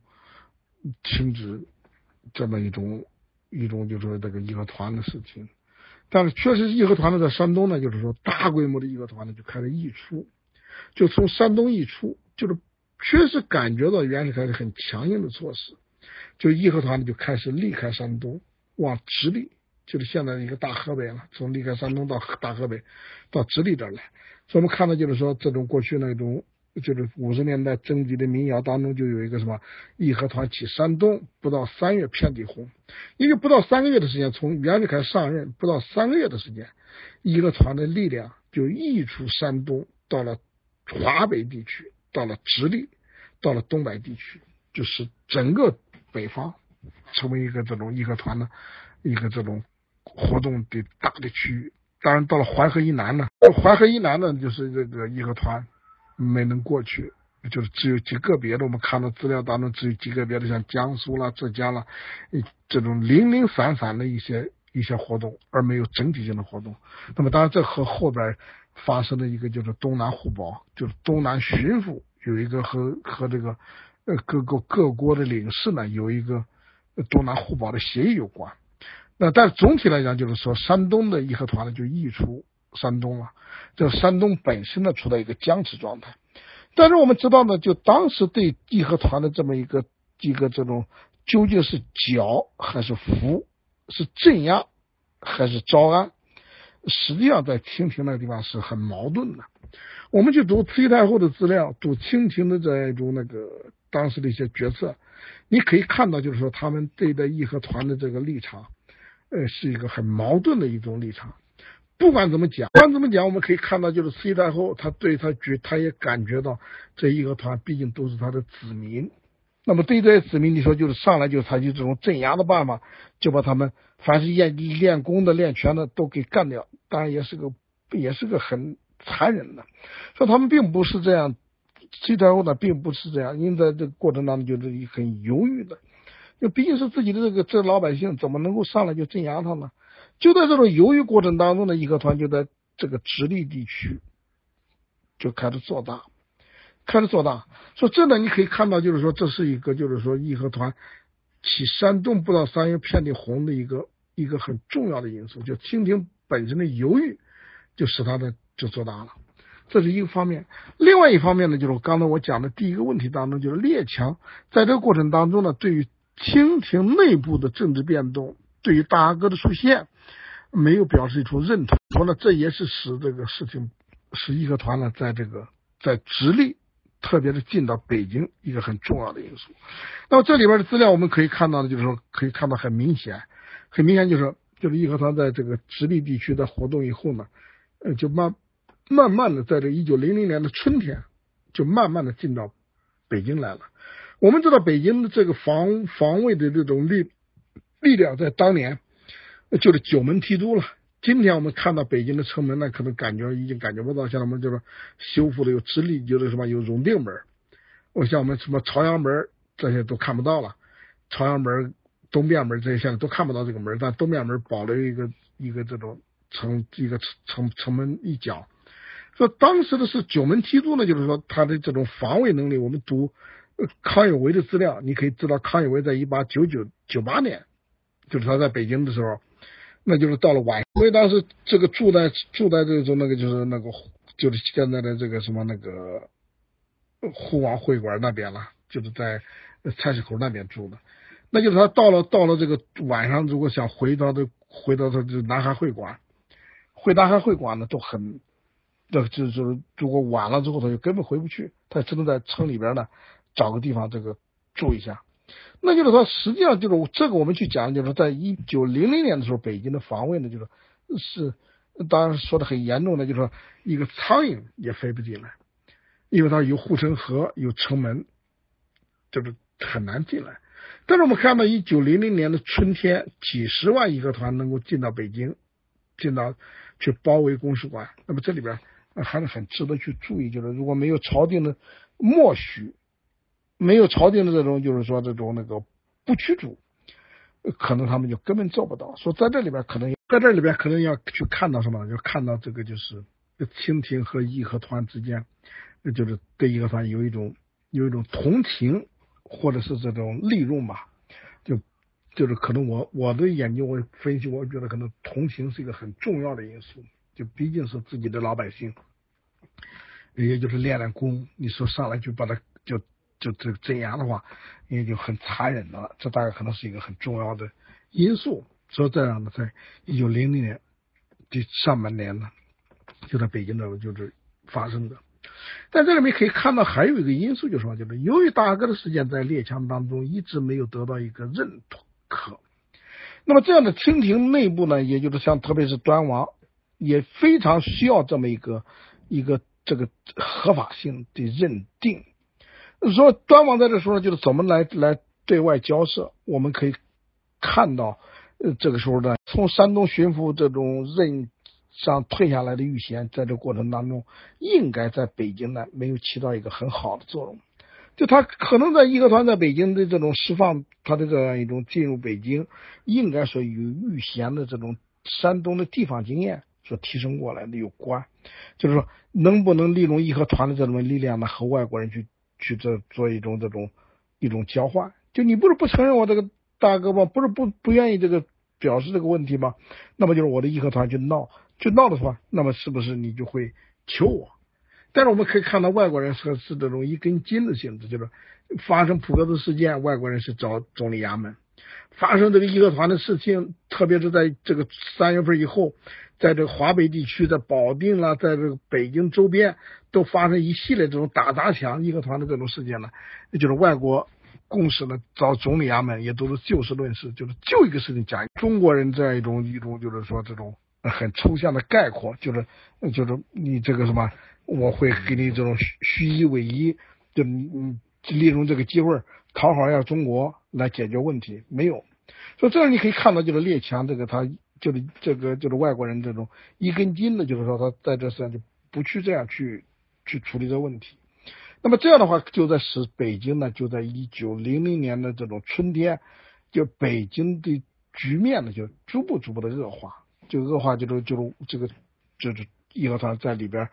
停止这么一种一种就是说这个义和团的事情。但是确实义和团呢，在山东呢，就是说大规模的义和团呢就开始溢出，就从山东溢出，就是确实感觉到袁世凯是很强硬的措施，就义和团呢就开始离开山东，往直隶。就是现在的一个大河北了，从离开山东到大河北，到直隶这儿来。所以我们看到，就是说这种过去那种，就是五十年代征集的民谣当中，就有一个什么义和团起山东，不到三月遍地红。因为不到三个月的时间，从袁世凯上任不到三个月的时间，义和团的力量就溢出山东，到了华北地区，到了直隶，到了东北地区，就是整个北方成为一个这种义和团的一个这种。活动的大的区域，当然到了淮河以南呢，淮河以南呢，就是这个义和团没能过去，就是只有极个别的，我们看到资料当中只有极个别的，像江苏啦、浙江啦，这种零零散散的一些一些活动，而没有整体性的活动。那么当然这和后边发生的一个就是东南互保，就是东南巡抚有一个和和这个呃各个各国的领事呢有一个东南互保的协议有关。那但总体来讲，就是说，山东的义和团呢就溢出山东了，这山东本身呢处在一个僵持状态。但是我们知道呢，就当时对义和团的这么一个一个这种究竟是剿还是服，是镇压还是招安，实际上在清廷那个地方是很矛盾的。我们去读慈禧太后的资料，读清廷的这一种那个当时的一些决策，你可以看到，就是说他们对待义和团的这个立场。呃，是一个很矛盾的一种立场。不管怎么讲，不管怎么讲，我们可以看到，就是慈禧太后，她对她觉，她也感觉到这义和团毕竟都是她的子民。那么对这些子民，你说就是上来就采取这种镇压的办法，就把他们凡是练练功的、练拳的都给干掉。当然也是个，也是个很残忍的。说他们并不是这样，慈禧太后呢并不是这样，因为在这个过程当中就是很犹豫的。就毕竟是自己的这个这老百姓，怎么能够上来就镇压他呢？就在这种犹豫过程当中呢，义和团就在这个直隶地区就开始做大，开始做大。说这呢，你可以看到，就是说这是一个，就是说义和团起山东不到三月遍地红的一个一个很重要的因素。就清廷本身的犹豫，就使他的就做大了。这是一个方面。另外一方面呢，就是刚才我讲的第一个问题当中，就是列强在这个过程当中呢，对于清廷内部的政治变动，对于大阿哥的出现，没有表示出认同。说呢，这也是使这个事情，使义和团呢，在这个在直隶，特别是进到北京一个很重要的因素。那么这里边的资料我们可以看到的，就是说可以看到很明显，很明显就是就是义和团在这个直隶地区的活动以后呢，呃，就慢慢慢的在这一九零零年的春天，就慢慢的进到北京来了。我们知道北京的这个防防卫的这种力力量，在当年就是九门提督了。今天我们看到北京的城门呢，可能感觉已经感觉不到，像我们就是修复的有直隶，就是什么有永定门，我像我们什么朝阳门这些都看不到了。朝阳门、东便门这些现在都看不到这个门，但东便门保留一个一个这种城一个城城门一角。说当时的是九门提督呢，就是说他的这种防卫能力，我们读。康有为的资料，你可以知道康有为在一八九九九八年就是他在北京的时候，那就是到了晚，因为当时这个住在住在这种那个就是那个就是现在的这个什么那个沪王会馆那边了，就是在菜市口那边住的。那就是他到了到了这个晚上，如果想回到这回到他这南海会馆，回南海会馆呢都很，这就就是如果晚了之后，他就根本回不去，他只能在城里边呢找个地方这个住一下。那就是说，实际上就是这个我们去讲，就是在一九零零年的时候，北京的防卫呢，就是是当然说的很严重的，就是说一个苍蝇也飞不进来，因为它有护城河，有城门，就是很难进来。但是我们看到一九零零年的春天，几十万义和团能够进到北京，进到去包围公使馆。那么这里边还是很值得去注意，就是如果没有朝廷的默许，没有朝廷的这种就是说这种那个不驱逐，可能他们就根本做不到。说在这里边可能在这里边可能要去看到什么，就看到这个就是清廷和义和团之间，就是对义和团有一种有一种同情。或者是这种利用吧，就就是可能我我的研究我分析，我觉得可能同情是一个很重要的因素，就毕竟是自己的老百姓，也就是练练功，你说上来就把他就就这个镇压的话，也就很残忍的了，这大概可能是一个很重要的因素。所以这样的，在一九零零年的上半年呢，就在北京的就是发生的。在这里面可以看到，还有一个因素，就是什么，就是由于大哥的事件在列强当中一直没有得到一个认可，那么这样的清廷内部呢，也就是像特别是端王，也非常需要这么一个一个这个合法性的认定。说端王在这时候就是怎么来来对外交涉，我们可以看到，呃，这个时候呢，从山东巡抚这种任。上退下来的玉贤，在这过程当中，应该在北京呢没有起到一个很好的作用。就他可能在义和团在北京的这种释放，他的这样一种进入北京，应该说与玉贤的这种山东的地方经验所提升过来的有关。就是说，能不能利用义和团的这种力量呢，和外国人去去这做一种这种一种交换？就你不是不承认我这个大哥吗？不是不不愿意这个表示这个问题吗？那么就是我的义和团去闹。去闹的话，那么是不是你就会求我？但是我们可以看到，外国人是是这种一根筋的性质，就是发生普格子事件，外国人是找总理衙门；发生这个义和团的事情，特别是在这个三月份以后，在这个华北地区，在保定了，在这个北京周边，都发生一系列这种打砸抢义和团的这种事件呢，就是外国公使呢找总理衙门，也都是就事论事，就是就一个事情讲。中国人这样一种一种，就是说这种。很抽象的概括，就是就是你这个什么，我会给你这种虚虚以委一，就你利用这个机会讨好一下中国来解决问题，没有。所以这样你可以看到，就是列强这个他就是这个就是外国人这种一根筋的，就是说他在这上就不去这样去去处理这个问题。那么这样的话，就在使北京呢，就在一九零零年的这种春天，就北京的局面呢，就逐步逐步的恶化。就恶化，就是就是这个就是义和团在里边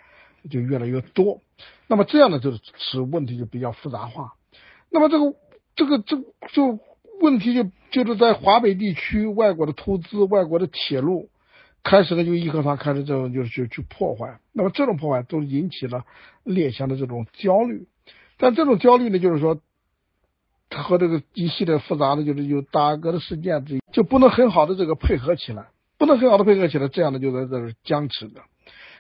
就越来越多，那么这样呢，就是使问题就比较复杂化。那么这个这个这就问题就就是在华北地区，外国的投资、外国的铁路开始呢，就义和团开始这种就是去破坏。那么这种破坏都引起了列强的这种焦虑，但这种焦虑呢，就是说和这个一系列复杂的就是有大哥的事件，就不能很好的这个配合起来。不能很好的配合起来，这样的就在这僵持着。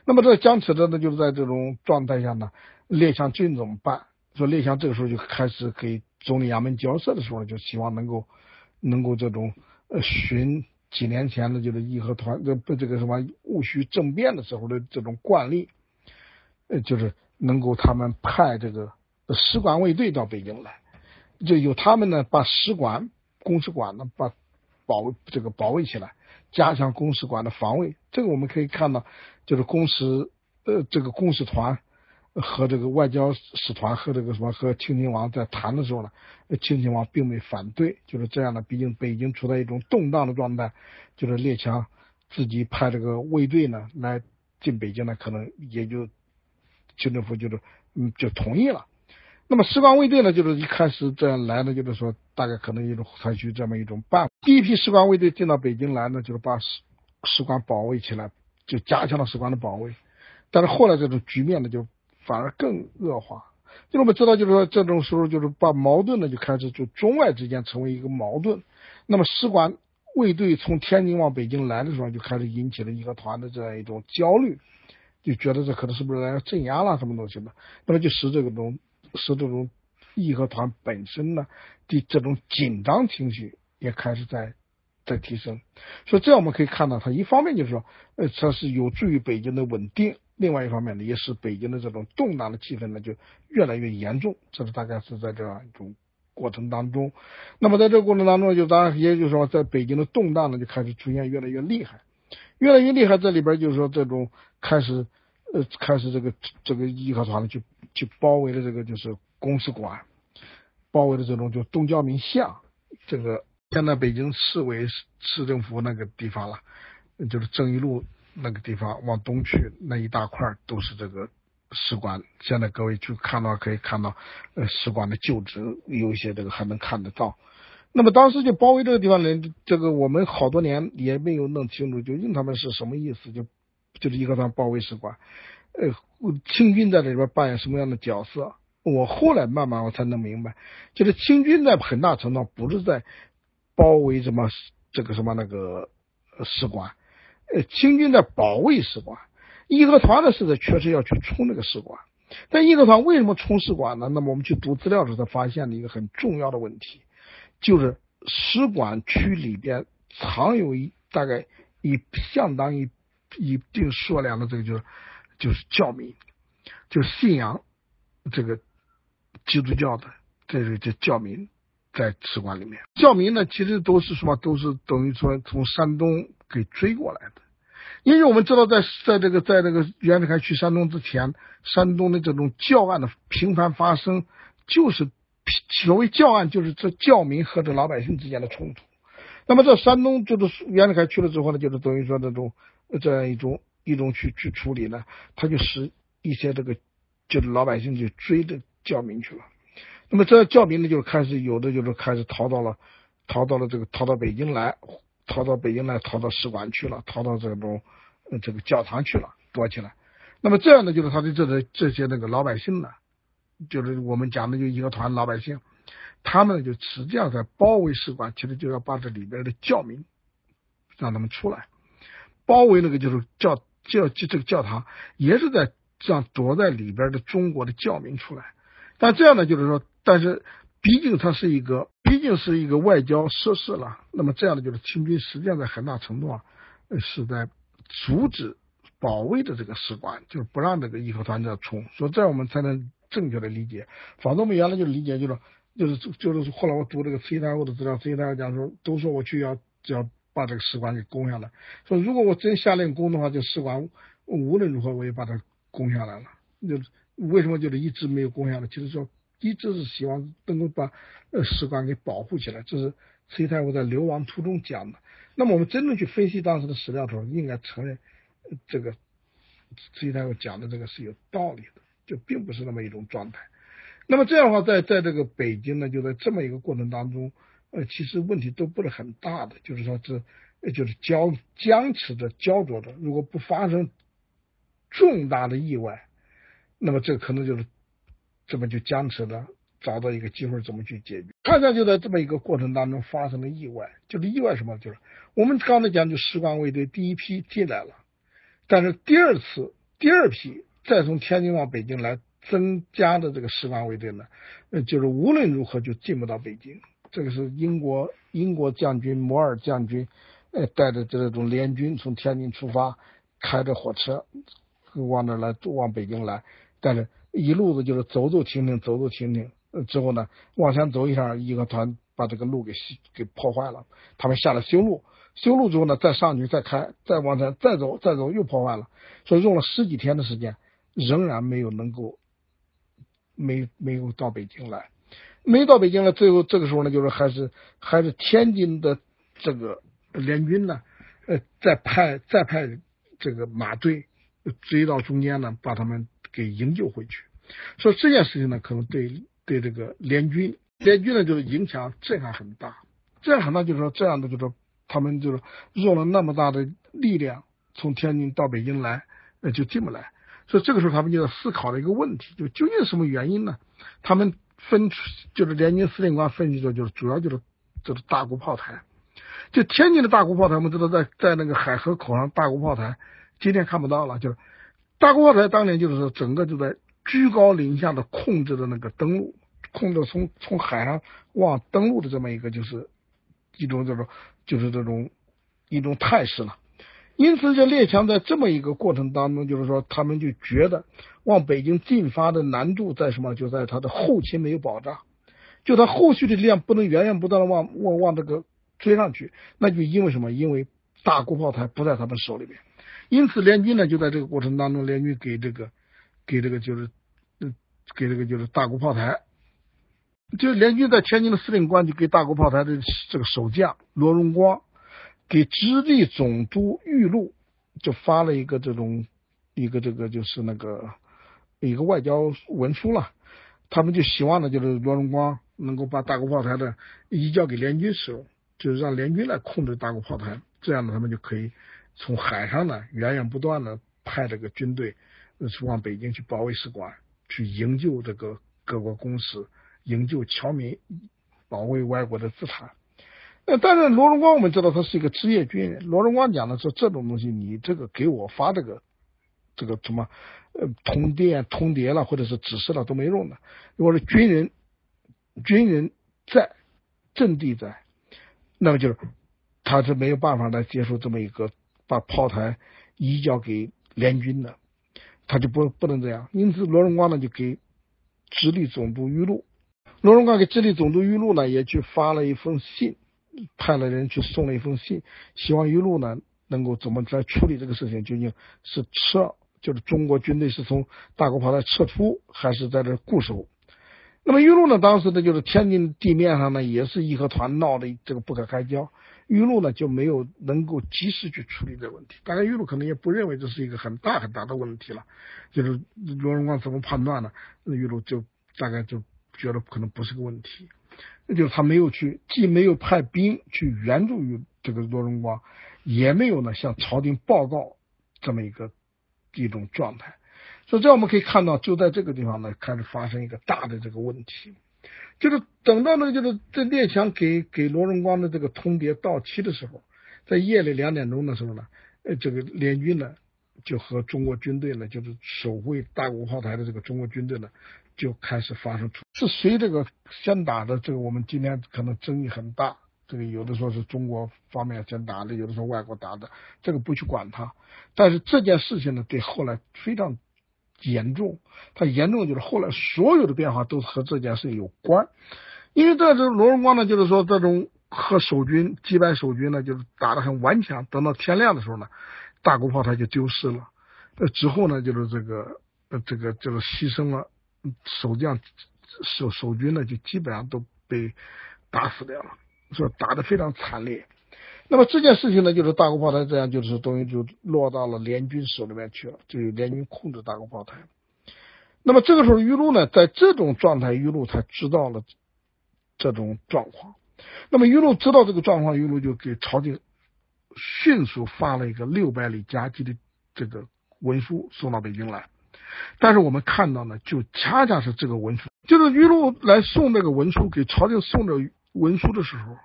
那么这僵持着呢，就是在这种状态下呢，列强军怎么办？说列强这个时候就开始给总理衙门交涉的时候，就希望能够能够这种呃寻几年前的就是义和团这不这个什么戊戌政变的时候的这种惯例，呃，就是能够他们派这个使馆卫队到北京来，就由他们呢把使馆公使馆呢把保这个保卫起来。加强公使馆的防卫，这个我们可以看到，就是公使呃这个公使团和这个外交使团和这个什么和清廷王在谈的时候呢，清廷王并没反对，就是这样的。毕竟北京处在一种动荡的状态，就是列强自己派这个卫队呢来进北京呢，可能也就清政府就是嗯就同意了。那么士官卫队呢，就是一开始这样来呢，就是说大概可能一种采取这么一种办法。第一批士官卫队进到北京来呢，就是把使使馆保卫起来，就加强了使馆的保卫。但是后来这种局面呢，就反而更恶化。就我们知道，就是说这种时候，就是把矛盾呢就开始就中外之间成为一个矛盾。那么使馆卫队从天津往北京来的时候，就开始引起了义和团的这样一种焦虑，就觉得这可能是不是来要镇压了什么东西的，那么就使这种使这种义和团本身呢的这种紧张情绪也开始在在提升。所以这样我们可以看到，它一方面就是说，呃，它是有助于北京的稳定。另外一方面呢，也使北京的这种动荡的气氛呢就越来越严重。这是大概是在这样一种过程当中。那么在这个过程当中，就当然也就是说，在北京的动荡呢就开始出现越来越厉害，越来越厉害。这里边就是说，这种开始呃开始这个这个义和团呢就就包围了这个就是公使馆，包围了这种就东交民巷，这个现在北京市委市政府那个地方了，就是正义路。那个地方往东去那一大块都是这个使馆，现在各位去看到可以看到，呃，使馆的旧址有一些这个还能看得到。那么当时就包围这个地方人，这个我们好多年也没有弄清楚，究竟他们是什么意思，就就是一个团包围使馆，呃，清军在里边扮演什么样的角色？我后来慢慢我才能明白，就是清军在很大程度上不是在包围什么这个什么那个使馆。呃，清军在保卫使馆，义和团的是在确实要去冲那个使馆，但义和团为什么冲使馆呢？那么我们去读资料的时候才发现了一个很重要的问题，就是使馆区里边藏有一大概一相当于一定数量的这个就是就是教民，就信仰这个基督教的这个这教民在使馆里面，教民呢其实都是什么？都是等于说从山东。给追过来的，因为我们知道，在在这个在这个袁世凯去山东之前，山东的这种教案的频繁发生，就是所谓教案，就是这教民和这老百姓之间的冲突。那么这山东就是袁世凯去了之后呢，就是等于说这种这样一种一种去去处理呢，他就使一些这个就是老百姓就追着教民去了。那么这教民呢，就开始有的就是开始逃到了逃到了这个逃到北京来。逃到北京来，逃到使馆去了，逃到这种这个教堂去了，躲起来。那么这样呢，就是他的这些这些那个老百姓呢，就是我们讲的就义和团老百姓，他们就实际上在包围使馆，其实就要把这里边的教民让他们出来，包围那个就是教教这个教堂，也是在让躲在里边的中国的教民出来。但这样呢，就是说，但是。毕竟它是一个，毕竟是一个外交设施了。那么这样的就是清军实际上在很大程度啊，是在阻止保卫的这个使馆，就是不让这个义和团这冲。所以这样我们才能正确的理解。否则我们原来就理解就是就是就是后来我读这个慈禧太后的资料，慈禧太后讲说都说我去要要把这个使馆给攻下来。说如果我真下令攻的话，就使馆无论如何我也把它攻下来了。就为什么就是一直没有攻下来？其实说。一直是希望能够把呃史官给保护起来，这是慈禧太后在流亡途中讲的。那么我们真正去分析当时的史料的时候，应该承认这个慈禧太后讲的这个是有道理的，就并不是那么一种状态。那么这样的话，在在这个北京呢，就在这么一个过程当中，呃，其实问题都不是很大的，就是说这就是焦僵持着焦灼着，如果不发生重大的意外，那么这可能就是。这么就僵持了，找到一个机会怎么去解决？恰恰就在这么一个过程当中发生了意外，就是意外什么？就是我们刚才讲，就使馆卫队第一批进来了，但是第二次第二批再从天津往北京来增加的这个使馆卫队呢，呃，就是无论如何就进不到北京。这个是英国英国将军摩尔将军，呃，带着这种联军从天津出发，开着火车往那来往北京来，但是。一路子就是走走停停，走走停停，之后呢，往前走一下，义和团把这个路给给破坏了。他们下来修路，修路之后呢，再上去再开，再往前再走，再走又破坏了。所以用了十几天的时间，仍然没有能够没没有到北京来，没到北京来。最后这个时候呢，就是还是还是天津的这个联军呢，呃，再派再派这个马队追到中间呢，把他们。给营救回去，所以这件事情呢，可能对对这个联军，联军呢就是影响震撼很大，震撼很大就是说这样的就是他们就是用了那么大的力量从天津到北京来，呃就进不来，所以这个时候他们就要思考的一个问题，就究竟什么原因呢？他们分就是联军司令官分析说就是主要就是就是大沽炮台，就天津的大沽炮台，我们知道在在那个海河口上大沽炮台，今天看不到了，就是大沽炮台当年就是说整个就在。居高临下的控制的那个登陆，控制从从海上往登陆的这么一个就是一种这种就是这种一种态势了。因此，这列强在这么一个过程当中，就是说他们就觉得往北京进发的难度在什么？就在他的后勤没有保障，就他后续的力量不能源源不断的往往往这个追上去，那就因为什么？因为大固炮台不在他们手里边。因此，联军呢就在这个过程当中，联军给这个。给这个就是，嗯，给这个就是大沽炮台，就是联军在天津的司令官就给大沽炮台的这个守将罗荣光，给直隶总督玉禄就发了一个这种一个这个就是那个一个外交文书了，他们就希望呢就是罗荣光能够把大沽炮台的移交给联军使用，就是让联军来控制大沽炮台，这样呢他们就可以从海上呢源源不断的派这个军队。往北京去保卫使馆，去营救这个各国公使，营救侨民，保卫外国的资产。呃，但是罗荣光我们知道他是一个职业军人。罗荣光讲的是这种东西，你这个给我发这个这个什么呃通电、通牒了，或者是指示了都没用的。如果是军人，军人在，阵地在，那么就是他是没有办法来接受这么一个把炮台移交给联军的。他就不不能这样，因此罗荣光呢就给直隶总督玉禄，罗荣光给直隶总督玉禄呢也去发了一封信，派了人去送了一封信，希望玉禄呢能够怎么来处理这个事情，究竟是撤，就是中国军队是从大沽炮台撤出，还是在这固守？那么玉禄呢，当时呢就是天津地面上呢也是义和团闹的这个不可开交。玉露呢就没有能够及时去处理这个问题，当然玉露可能也不认为这是一个很大很大的问题了，就是罗荣光怎么判断呢？那玉露就大概就觉得可能不是个问题，那就是他没有去，既没有派兵去援助于这个罗荣光，也没有呢向朝廷报告这么一个一种状态，所以这样我们可以看到，就在这个地方呢开始发生一个大的这个问题。就是等到那个，就是这列强给给罗荣光的这个通牒到期的时候，在夜里两点钟的时候呢，呃，这个联军呢就和中国军队呢，就是守卫大沽炮台的这个中国军队呢，就开始发生冲突是谁这个先打的？这个我们今天可能争议很大。这个有的说是中国方面先打的，有的说外国打的，这个不去管它。但是这件事情呢，对后来非常。严重，它严重就是后来所有的变化都和这件事有关，因为在这罗荣光呢，就是说这种和守军击败守军呢，就是打得很顽强。等到天亮的时候呢，大沽炮台就丢失了。呃，之后呢，就是这个呃这个就是牺牲了守将守守军呢，就基本上都被打死掉了，说打得非常惨烈。那么这件事情呢，就是大沽炮台这样，就是东西就落到了联军手里面去了，就由联军控制大沽炮台。那么这个时候，玉露呢，在这种状态，玉露才知道了这种状况。那么玉露知道这个状况，玉露就给朝廷迅速发了一个六百里加急的这个文书送到北京来。但是我们看到呢，就恰恰是这个文书，就是玉露来送这个文书给朝廷送这文书的时候。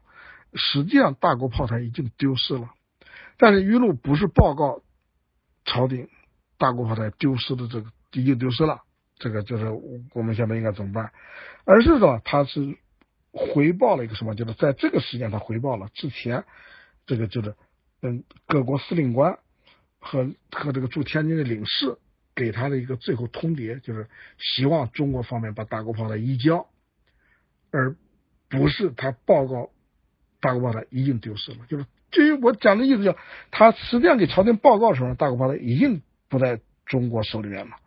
实际上，大沽炮台已经丢失了，但是玉露不是报告朝廷大沽炮台丢失的这个已经丢失了，这个就是我们现在应该怎么办？而是说他是回报了一个什么？就是在这个时间他回报了之前这个就是嗯各国司令官和和这个驻天津的领事给他的一个最后通牒，就是希望中国方面把大沽炮台移交，而不是他报告。大沽炮台已经丢失了，就是至于我讲的意思，叫他实际上给朝廷报告的时候，大沽炮台已经不在中国手里面了，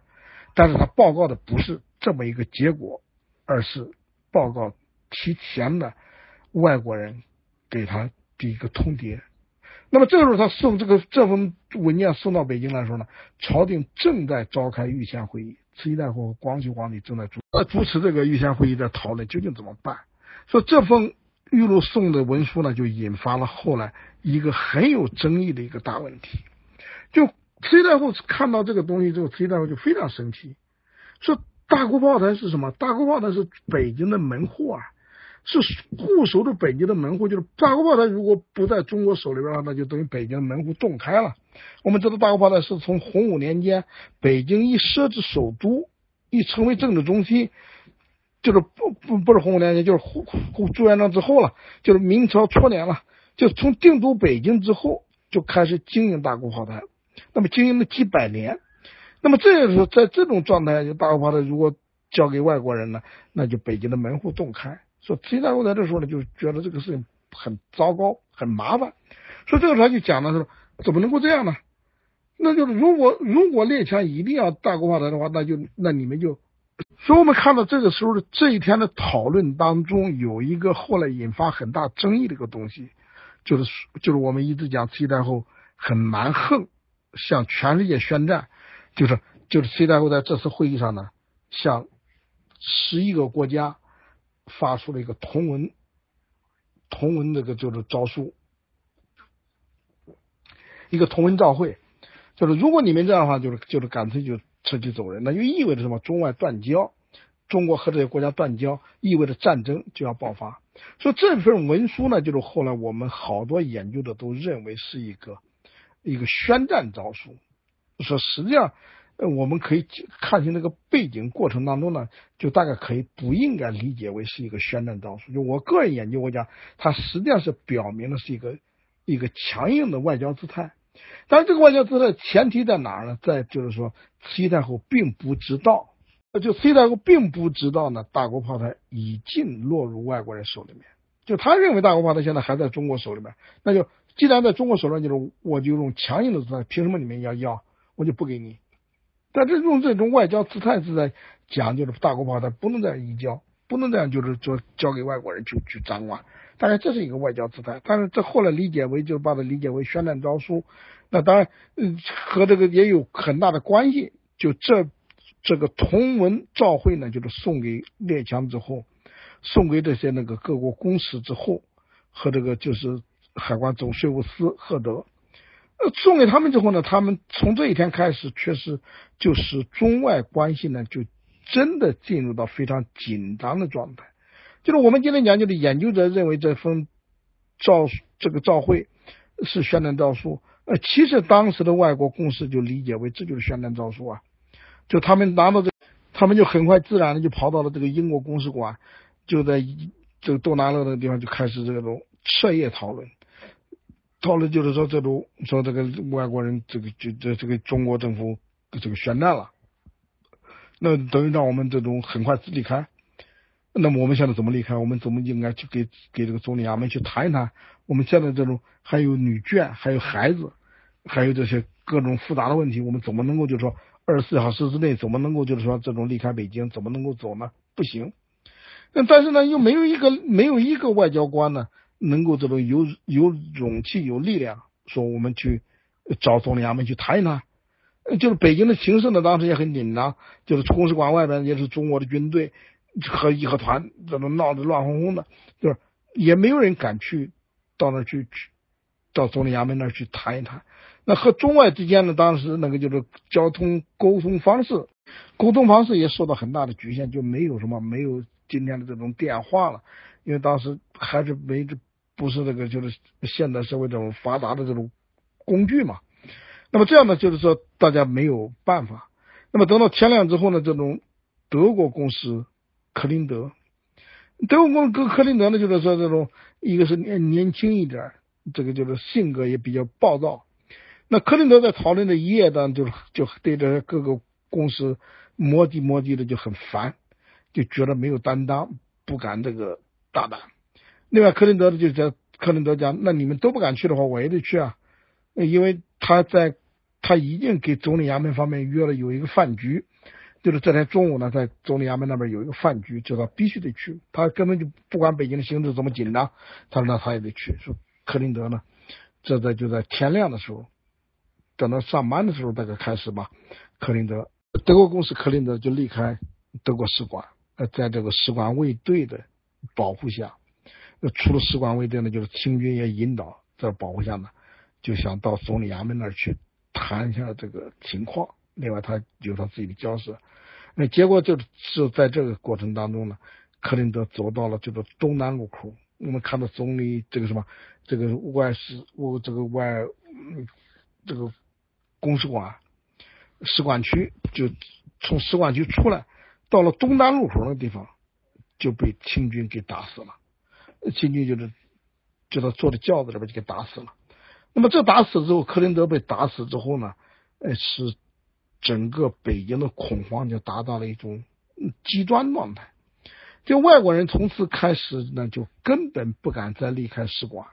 但是他报告的不是这么一个结果，而是报告提前的外国人给他的一个通牒。那么这个时候他送这个这封文件送到北京来说呢，朝廷正在召开御前会议，慈禧太后和光绪皇帝正在主呃主持这个御前会议，在讨论究竟怎么办。说这封玉露送的文书呢，就引发了后来一个很有争议的一个大问题。就慈禧太后看到这个东西之后，慈禧太后就非常生气，说大沽炮台是什么？大沽炮台是北京的门户啊。是固守着北京的门户，就是大沽炮台如果不在中国手里边的话，那就等于北京的门户洞开了。我们知道大沽炮台是从洪武年间北京一设置首都，一成为政治中心，就是不不不是洪武年间，就是胡胡朱元璋之后了，就是明朝初年了，就从定都北京之后就开始经营大沽炮台，那么经营了几百年，那么这个时候在这种状态，就大沽炮台如果交给外国人呢，那就北京的门户洞开。说慈禧太后在这时候呢，就觉得这个事情很糟糕，很麻烦。所以这个时候就讲了说，怎么能够这样呢？那就是如果如果列强一定要大沽炮台的话，那就那你们就。[clears throat] 所以我们看到这个时候的这一天的讨论当中，有一个后来引发很大争议的一个东西，就是就是我们一直讲慈禧太后很蛮横，向全世界宣战，就是就是慈禧太后在这次会议上呢，向十一个国家。发出了一个同文，同文这个就是诏书，一个同文照会，就是如果你们这样的话，就是就是干脆就撤军走人，那就意味着什么？中外断交，中国和这些国家断交，意味着战争就要爆发。所以这份文书呢，就是后来我们好多研究的都认为是一个一个宣战诏书，说实际上。呃，我们可以看清那个背景过程当中呢，就大概可以不应该理解为是一个宣战诏书。就我个人研究，我讲它实际上是表明的是一个一个强硬的外交姿态。但是这个外交姿态前提在哪儿呢？在就是说，慈禧太后并不知道，就慈禧太后并不知道呢，大国炮台已经落入外国人手里面。就他认为大国炮台现在还在中国手里面，那就既然在中国手上，就是我就用强硬的姿态，凭什么你们要要，我就不给你。但这用这种外交姿态是在讲，就是大国炮台不能再移交，不能这样就是说交给外国人去去掌管。当然这是一个外交姿态，但是这后来理解为就把它理解为宣战诏书。那当然，嗯，和这个也有很大的关系。就这这个同文照会呢，就是送给列强之后，送给这些那个各国公使之后，和这个就是海关总税务司赫德。呃送给他们之后呢，他们从这一天开始，确实就是中外关系呢，就真的进入到非常紧张的状态。就是我们今天讲，就是研究者认为这封诏这个诏会是宣战诏书，呃，其实当时的外国公使就理解为这就是宣战诏书啊，就他们拿到这，他们就很快自然的就跑到了这个英国公使馆，就在这个多纳勒那个地方就开始这种彻夜讨论。讨论就是说，这种说这个外国人，这个就这这个中国政府这个宣战了，那等于让我们这种很快自己开。那么我们现在怎么离开？我们怎么应该去给给这个总理衙门去谈一谈？我们现在这种还有女眷，还有孩子，还有这些各种复杂的问题，我们怎么能够就是说二十四小时之内怎么能够就是说这种离开北京，怎么能够走呢？不行。那但是呢，又没有一个没有一个外交官呢。能够这种有有勇气、有力量，说我们去找总理衙门去谈一谈。就是北京的形势呢，当时也很紧张，就是公使馆外边也是中国的军队和义和团，这种闹得乱哄哄的，就是也没有人敢去到那儿去去到总理衙门那儿去谈一谈。那和中外之间呢，当时那个就是交通沟通方式，沟通方式也受到很大的局限，就没有什么没有今天的这种电话了，因为当时还是没这。不是这个，就是现代社会这种发达的这种工具嘛。那么这样呢，就是说大家没有办法。那么等到天亮之后呢，这种德国公司克林德，德国公跟克林德呢，就是说这种一个是年年轻一点，这个就是性格也比较暴躁。那克林德在讨论的一夜当就就对这各个公司磨叽磨叽的就很烦，就觉得没有担当，不敢这个大胆。另外，克林德就在克林德讲，那你们都不敢去的话，我也得去啊，因为他在他已经给总理衙门方面约了有一个饭局，就是这天中午呢，在总理衙门那边有一个饭局，叫他必须得去，他根本就不管北京的形势怎么紧张，他说那他也得去。说克林德呢，这在就在天亮的时候，等到上班的时候大概开始吧，克林德。德国公使克林德就离开德国使馆，呃，在这个使馆卫队的保护下，那除了使馆卫队呢，就是清军也引导在保护下呢，就想到总理衙门那儿去谈一下这个情况。另外，他有他自己的交涉，那结果就是在这个过程当中呢，克林德走到了这个东南路口，我们看到总理这个什么，这个外事我这个外这个公使馆。使馆区就从使馆区出来，到了东南路口那个地方，就被清军给打死了。清军就是就他坐的轿子里边就给打死了。那么这打死之后，克林德被打死之后呢，呃，是整个北京的恐慌就达到了一种极端状态。就外国人从此开始呢，就根本不敢再离开使馆。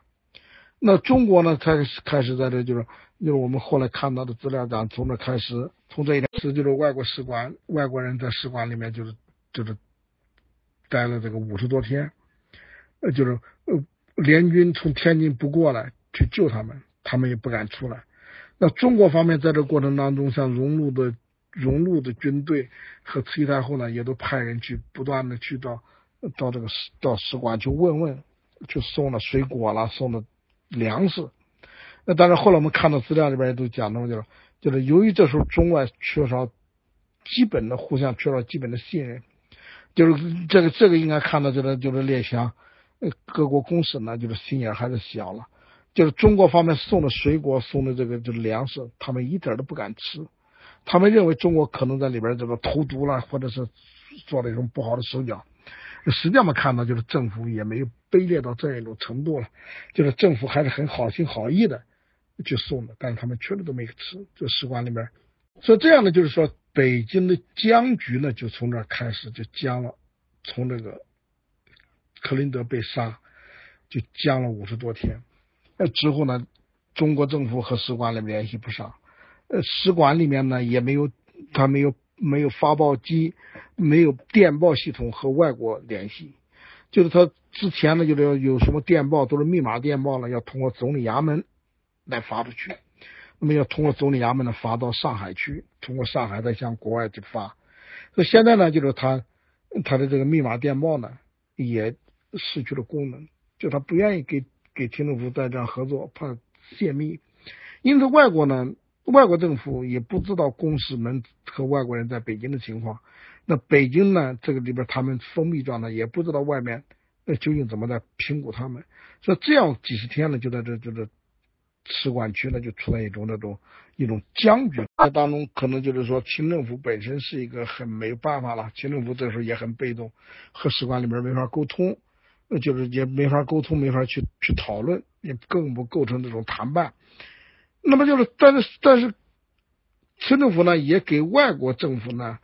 那中国呢，开始开始在这就是。就是我们后来看到的资料讲，从这开始，从这一天就是外国使馆外国人在使馆里面就是就是待了这个五十多天，呃，就是呃联军从天津不过来去救他们，他们也不敢出来。那中国方面在这过程当中，像荣禄的荣禄的军队和慈禧太后呢，也都派人去不断的去到到这个到使馆去问问，去送了水果啦，送了粮食。那但是后来我们看到资料里边也都讲到，就是就是由于这时候中外缺少基本的互相缺少基本的信任，就是这个这个应该看到就是就是列强各国公使呢就是心眼还是小了，就是中国方面送的水果送的这个就是粮食，他们一点都不敢吃，他们认为中国可能在里边这个投毒了，或者是做了一种不好的手脚。实际上我们看到就是政府也没有卑劣到这一种程度了，就是政府还是很好心好意的。去送的，但是他们确实都没吃。这使馆里面，所以这样呢，就是说北京的僵局呢，就从这开始就僵了。从这个克林德被杀，就僵了五十多天。之后呢，中国政府和使馆里联系不上，呃，使馆里面呢也没有，他没有没有发报机，没有电报系统和外国联系。就是他之前呢，就是有什么电报都是密码电报呢，要通过总理衙门。来发出去，那么要通过总理衙门呢发到上海去，通过上海再向国外去发。那现在呢，就是他他的这个密码电报呢也失去了功能，就他不愿意给给清政府在这样合作，怕泄密。因此，外国呢，外国政府也不知道公使们和外国人在北京的情况。那北京呢，这个里边他们封闭状态，也不知道外面那究竟怎么在评估他们。所以这样几十天呢，就在这就是。使馆区呢，就出现一种那种一种僵局。在当中，可能就是说，清政府本身是一个很没办法了。清政府这时候也很被动，和使馆里面没法沟通，就是也没法沟通，没法去去讨论，也更不构成这种谈判。那么就是，但是但是，清政府呢，也给外国政府呢，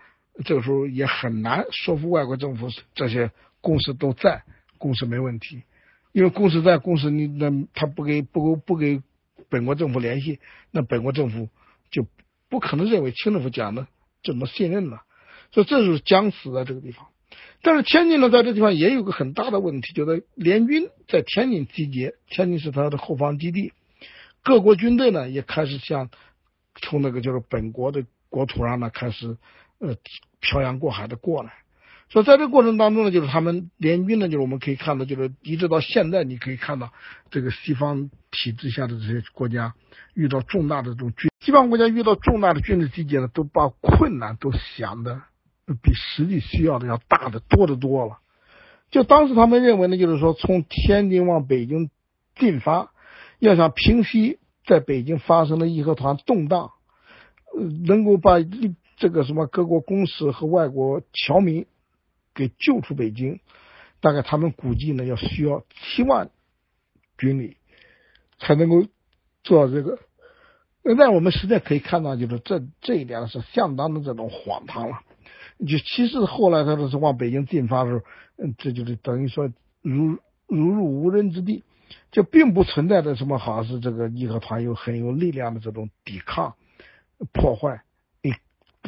这个时候也很难说服外国政府，这些公司都在，公司没问题，因为公司在，公司你那他不给不不给。本国政府联系，那本国政府就不可能认为清政府讲的这么信任了，所以这就是僵死在这个地方。但是天津呢，在这地方也有个很大的问题，就是联军在天津集结，天津是他的后方基地，各国军队呢也开始向从那个就是本国的国土上呢开始呃漂洋过海的过来。所以在这个过程当中呢，就是他们联军呢，就是我们可以看到，就是一直到现在，你可以看到这个西方体制下的这些国家遇到重大的这种军，西方国家遇到重大的军事集结呢，都把困难都想的比实际需要的要大的多得多了。就当时他们认为呢，就是说从天津往北京进发，要想平息在北京发生的义和团动荡，呃，能够把这个什么各国公使和外国侨民。给救出北京，大概他们估计呢，要需要七万军力才能够做到这个。那我们实在可以看到，就是这这一点是相当的这种荒唐了。就其实后来他都是往北京进发的时候，嗯，这就是等于说如如入无人之地，就并不存在的什么好像是这个义和团有很有力量的这种抵抗破坏，你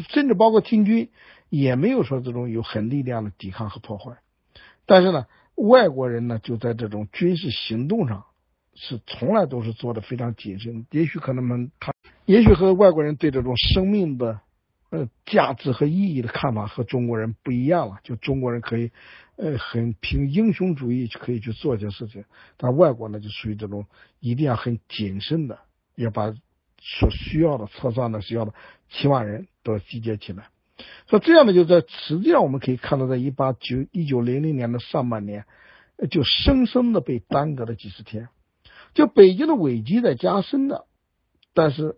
甚至包括清军。也没有说这种有很力量的抵抗和破坏，但是呢，外国人呢就在这种军事行动上是从来都是做的非常谨慎。也许可能们他，也许和外国人对这种生命的呃价值和意义的看法和中国人不一样了。就中国人可以呃很凭英雄主义就可以去做一些事情，但外国呢就属于这种一定要很谨慎的，要把所需要的测算的需要的七万人都集结起来。所以这样呢，就在实际上我们可以看到，在一八九一九零零年的上半年，就生生的被耽搁了几十天。就北京的危机在加深的，但是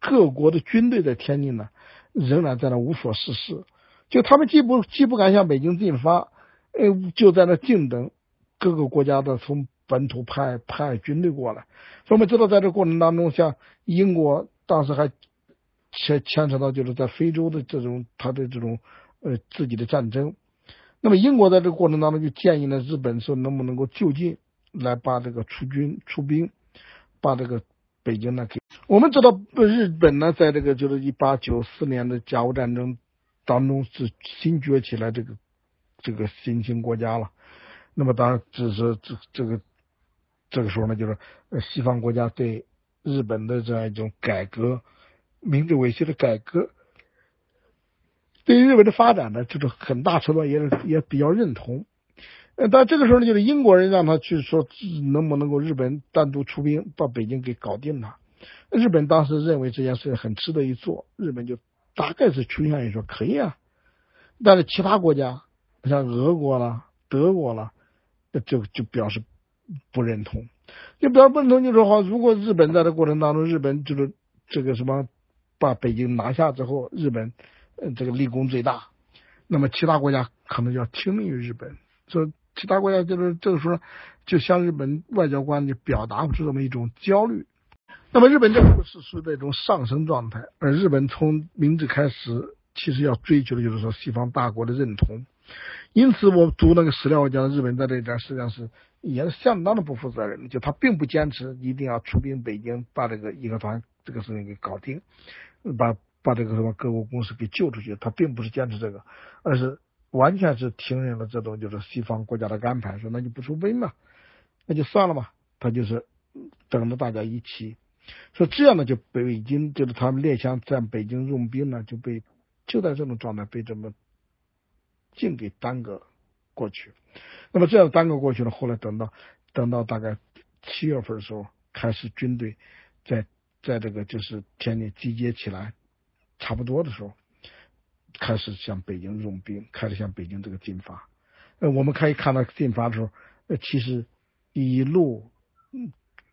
各国的军队在天津呢，仍然在那无所事事。就他们既不既不敢向北京进发，呃，就在那静等各个国家的从本土派派军队过来。所以我们知道，在这过程当中，像英国当时还牵牵扯到就是在非洲的这种他的这种呃自己的战争。那么英国在这个过程当中就建议呢，日本说能不能够就近。来把这个出军出兵，把这个北京呢给我们知道，日本呢在这个就是一八九四年的甲午战争当中是新崛起来这个这个新兴国家了。那么当然只是这这个这个时候呢，就是西方国家对日本的这样一种改革、明治维新的改革，对于日本的发展呢，就是很大程度也是也比较认同。呃，但这个时候呢，就是英国人让他去说，能不能够日本单独出兵到北京给搞定他？日本当时认为这件事很值得一做，日本就大概是倾向于说可以啊。但是其他国家，像俄国了、德国了，就就表示不认同。就表示不认同，就说好，如果日本在这过程当中，日本就是这个什么把北京拿下之后，日本这个立功最大，那么其他国家可能要听命于日本，说。其他国家就是这个时候，就向日本外交官就表达出这么一种焦虑。那么日本政府是属于一种上升状态，而日本从明治开始，其实要追求的就是说西方大国的认同。因此，我读那个史料，我讲日本在这一点实际上是也是相当的不负责任的，就他并不坚持一定要出兵北京，把这个义和团这个事情给搞定，把把这个什么各国公司给救出去。他并不是坚持这个，而是。完全是听任了这种就是西方国家的安排，说那就不出兵嘛，那就算了嘛。他就是等着大家一起，说这样呢就北京就是他们列强在北京用兵呢就被就在这种状态被这么尽给耽搁过去。那么这样耽搁过去了，后来等到等到大概七月份的时候，开始军队在在这个就是天津集结起来，差不多的时候。开始向北京用兵，开始向北京这个进发。呃，我们可以看到进发的时候，呃，其实一路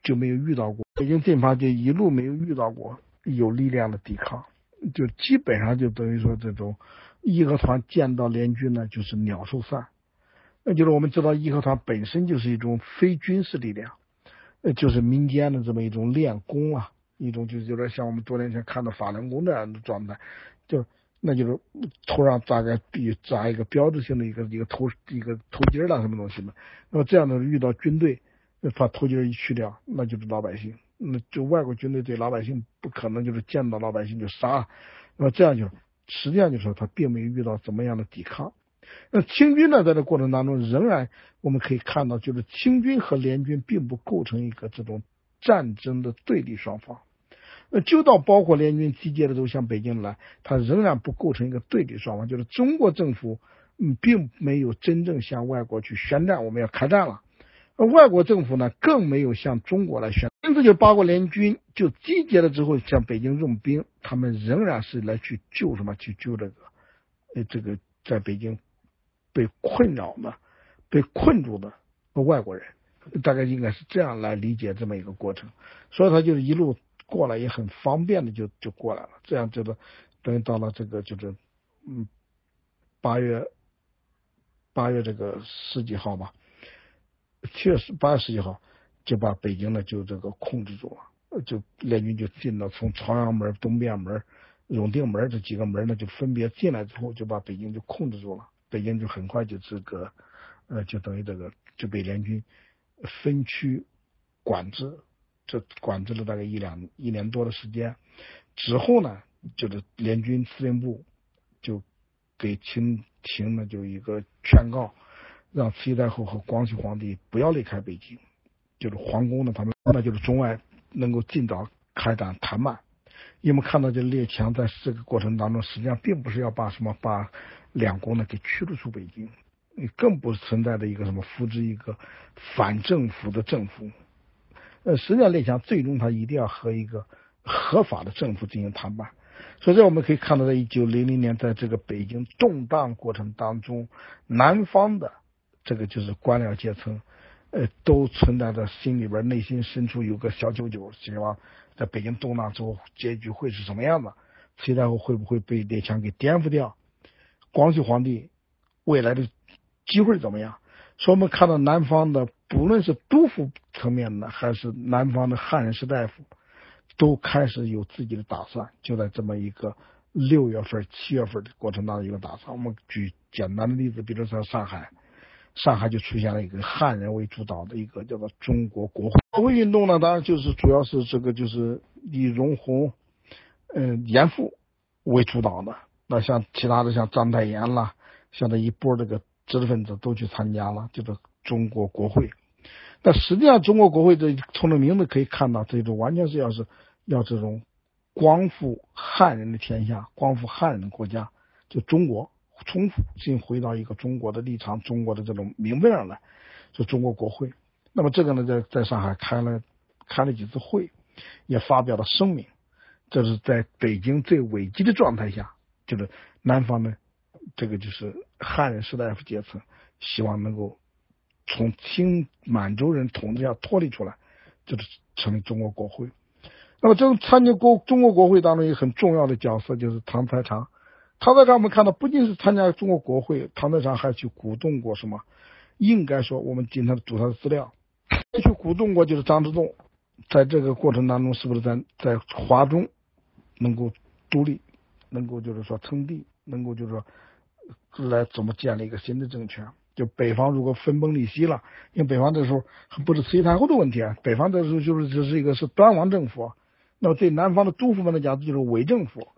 就没有遇到过北京进发，就一路没有遇到过有力量的抵抗，就基本上就等于说这种义和团见到联军呢，就是鸟兽散。那就是我们知道义和团本身就是一种非军事力量，呃，就是民间的这么一种练功啊，一种就是有点像我们多年前看到法轮功这样的状态，就。那就是头上大概比扎一个标志性的一个一个头一个头巾了什么东西嘛。那么这样的遇到军队，把头巾一去掉，那就是老百姓。那就外国军队对老百姓不可能就是见到老百姓就杀。那么这样就实际上就说他并没有遇到怎么样的抵抗。那清军呢，在这过程当中仍然我们可以看到，就是清军和联军并不构成一个这种战争的对立双方。那就到包括联军集结的时候向北京来，它仍然不构成一个对立双方，就是中国政府嗯并没有真正向外国去宣战，我们要开战了。而外国政府呢更没有向中国来宣，因此就八国联军就集结了之后向北京用兵，他们仍然是来去救什么？去救这个呃这个在北京被困扰的、被困住的外国人，大概应该是这样来理解这么一个过程。所以他就是一路。过来也很方便的就就过来了，这样就是等于到了这个就是嗯八月八月这个十几号吧，七月十八月十几号就把北京呢就这个控制住了，就联军就进了从朝阳门、东便门、永定门这几个门呢就分别进来之后就把北京就控制住了，北京就很快就这个呃就等于这个就被联军分区管制。这管制了大概一两一年多的时间，之后呢，就是联军司令部就给清廷呢就一个劝告，让慈禧太后和光绪皇帝不要离开北京，就是皇宫呢他们那就是中外能够尽早开展谈判，因为我们看到这列强在这个过程当中，实际上并不是要把什么把两国呢给驱逐出北京，更不存在的一个什么扶植一个反政府的政府。呃，实际上列强最终他一定要和一个合法的政府进行谈判。所以这我们可以看到，在一九零零年，在这个北京动荡过程当中，南方的这个就是官僚阶层，呃，都存在着心里边内心深处有个小九九，希望在北京动荡之后结局会是什么样子？慈太后会不会被列强给颠覆掉？光绪皇帝未来的机会怎么样？所以我们看到南方的，不论是督府层面的，还是南方的汉人士大夫。都开始有自己的打算，就在这么一个六月份、七月份的过程当中一个打算。我们举简单的例子，比如说上海，上海就出现了一个汉人为主导的一个叫做中国国会国会运动呢。当然就是主要是这个就是以容闳、嗯严复为主导的。那像其他的像章太炎啦，像这一波这个知识分子都去参加了，就是中国国会。但实际上，中国国会这从这名字可以看到，这种完全是要是要这种光复汉人的天下，光复汉人的国家，就中国重新回到一个中国的立场，中国的这种名分上来，就中国国会。那么这个呢，在在上海开了开了几次会，也发表了声明。这是在北京最危机的状态下，就是南方的这个就是汉人士大夫阶层，希望能够。从清满洲人统治下脱离出来，就是成立中国国会。那么，这个参加国中国国会当中一个很重要的角色就是唐才常。唐才常我们看到，不仅是参加中国国会，唐德常还去鼓动过什么？应该说，我们经常读他的资料，去鼓动过就是张之洞，在这个过程当中，是不是在在华中能够独立，能够就是说称帝，能够就是说来怎么建立一个新的政权？就北方如果分崩离析了，因为北方这时候不是慈禧太后的问题啊，北方这时候就是这是一个是端王政府，那么对南方的督府们来讲就是伪政府，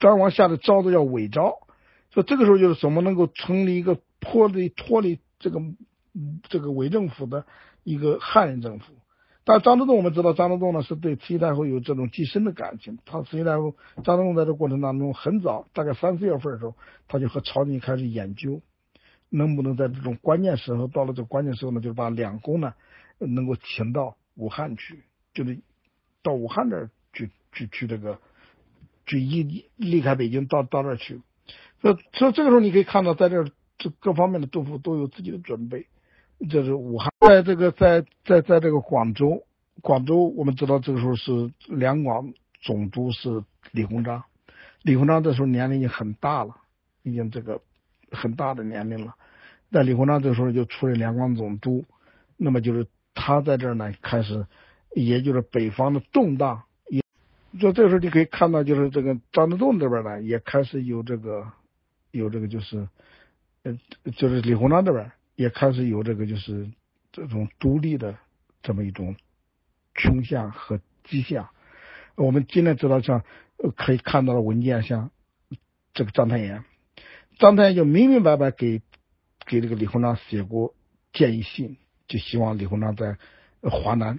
张王下的诏子叫伪诏，所以这个时候就是怎么能够成立一个脱离脱离这个这个伪政府的一个汉人政府。但张之洞我们知道，张之洞呢是对慈禧太后有这种极深的感情，他慈禧太后张之洞在这过程当中很早，大概三四月份的时候，他就和朝廷开始研究。能不能在这种关键时候，到了这关键时候呢，就是把两宫呢能够请到武汉去，就是到武汉这儿去去去这个，就一离开北京到到这儿去。所以这个时候你可以看到，在这这各方面的政府都有自己的准备。这是武汉，在这个在在在这个广州，广州我们知道这个时候是两广总督是李鸿章，李鸿章这时候年龄已经很大了，已经这个很大的年龄了。在李鸿章这时候就出任两广总督，那么就是他在这儿呢，开始，也就是北方的动荡，就这时候你可以看到，就是这个张之洞这边呢，也开始有这个，有这个就是，呃，就是李鸿章这边也开始有这个就是这种独立的这么一种倾向和迹象。我们今天知道，像可以看到的文件，像这个章太炎，章太炎就明明白白给。给这个李鸿章写过建议信，就希望李鸿章在华南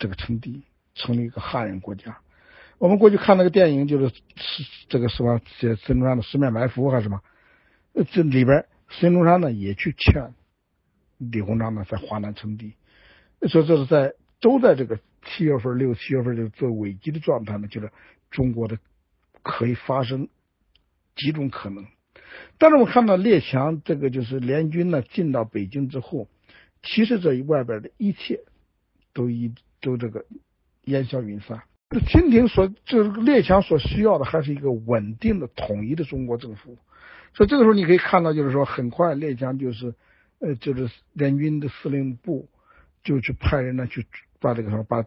这个称帝，成立一个汉人国家。我们过去看那个电影，就是是这个什么写孙中山的《十面埋伏》还是什么？这里边孙中山呢也去劝李鸿章呢在华南称帝。所以这是在都在这个七月份、六七月份就做危机的状态呢，就是中国的可以发生几种可能。但是我看到列强这个就是联军呢进到北京之后，其实这外边的一切都一都这个烟消云散。清廷所这个列强所需要的还是一个稳定的统一的中国政府。所以这个时候你可以看到，就是说很快列强就是呃就是联军的司令部就去派人呢去把这个什么把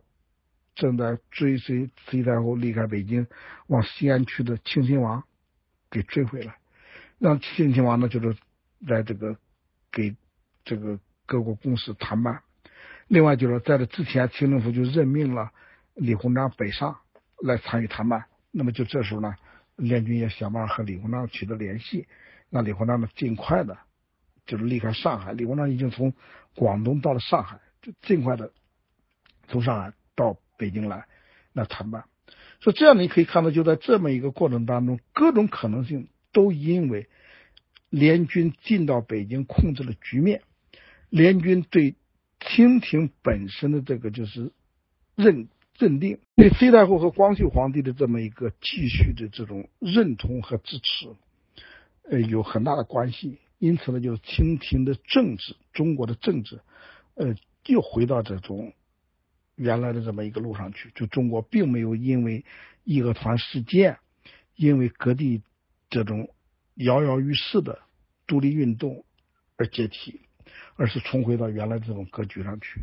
正在追随慈禧太后离开北京往西安去的庆亲王给追回来。让庆亲王呢，就是来这个给这个各国公使谈判。另外就是在这之前，清政府就任命了李鸿章北上来参与谈判。那么就这时候呢，联军也想办法和李鸿章取得联系，让李鸿章呢尽快的，就是离开上海。李鸿章已经从广东到了上海，就尽快的从上海到北京来那谈判。所以这样你可以看到，就在这么一个过程当中，各种可能性都因为联军进到北京控制了局面，联军对清廷本身的这个就是认镇定，对隋太后和光绪皇帝的这么一个继续的这种认同和支持，呃，有很大的关系。因此呢，就是清廷的政治，中国的政治，呃，又回到这种原来的这么一个路上去。就中国并没有因为义和团事件，因为各地这种摇摇欲试的独立运动而解体，而是重回到原来这种格局上去。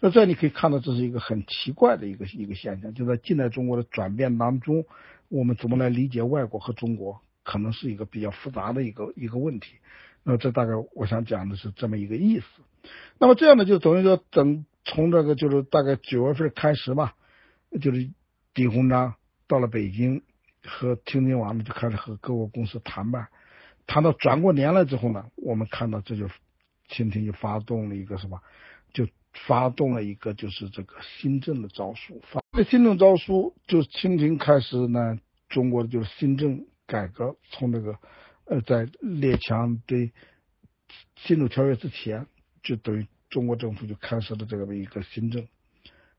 那这你可以看到，这是一个很奇怪的一个一个现象，就在近代中国的转变当中，我们怎么来理解外国和中国，可能是一个比较复杂的一个一个问题。那这大概我想讲的是这么一个意思。那么这样呢，就等于说，等从这个就是大概九月份开始吧，就是李鸿章到了北京，和清廷王呢就开始和各国公司谈判。谈到转过年来之后呢，我们看到这就清廷就发动了一个什么，就发动了一个就是这个新政的诏书。发新政诏书，就清廷开始呢，中国的就是新政改革，从那个。呃，在列强对新鲁条约之前，就等于中国政府就开始了这个一个新政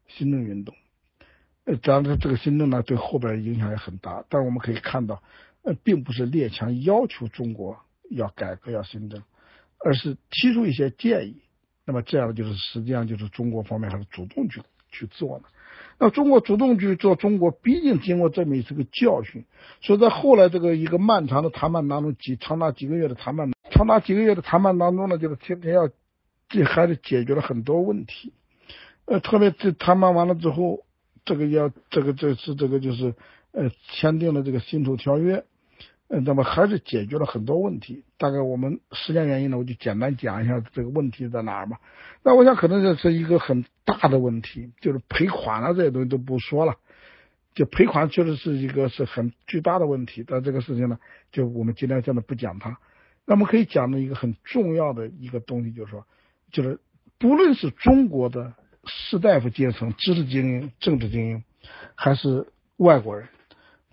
新政运动。呃，当然这个新政呢，对后边影响也很大。但是我们可以看到，呃，并不是列强要求中国要改革要新政，而是提出一些建议。那么这样就是实际上就是中国方面还是主动去去做的。那中国主动去做，中国毕竟经过这么一次个教训，所以在后来这个一个漫长的谈判当中，几长达几个月的谈判，长达几个月的谈判当中呢，就是天天要这还是解决了很多问题，呃，特别这谈判完了之后，这个要这个这次这个就是呃签订了这个辛丑条约。嗯，那么还是解决了很多问题。大概我们时间原因呢，我就简单讲一下这个问题在哪儿吧。那我想可能这是一个很大的问题，就是赔款了这些东西都不说了。就赔款确实是一个是很巨大的问题，但这个事情呢，就我们今天现在不讲它。那么可以讲的一个很重要的一个东西，就是说，就是不论是中国的士大夫阶层、知识精英、政治精英，还是外国人。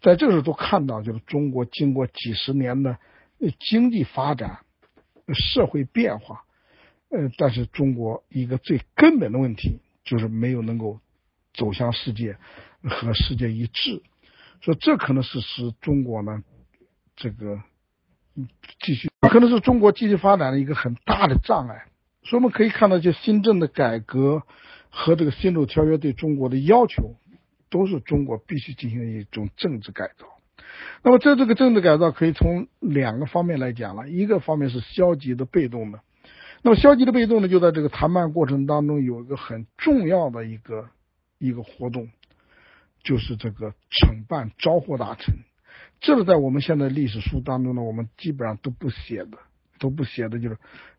在这个时候都看到，就是中国经过几十年的经济发展、社会变化，呃，但是中国一个最根本的问题就是没有能够走向世界和世界一致，所以这可能是使中国呢这个继续可能是中国继续发展的一个很大的障碍。所以我们可以看到，就新政的改革和这个新洲条约对中国的要求。都是中国必须进行一种政治改造。那么，在这个政治改造可以从两个方面来讲了。一个方面是消极的、被动的。那么，消极的、被动呢，就在这个谈判过程当中有一个很重要的一个一个活动，就是这个惩办招获大臣。这个在我们现在历史书当中呢，我们基本上都不写的，都不写的，就是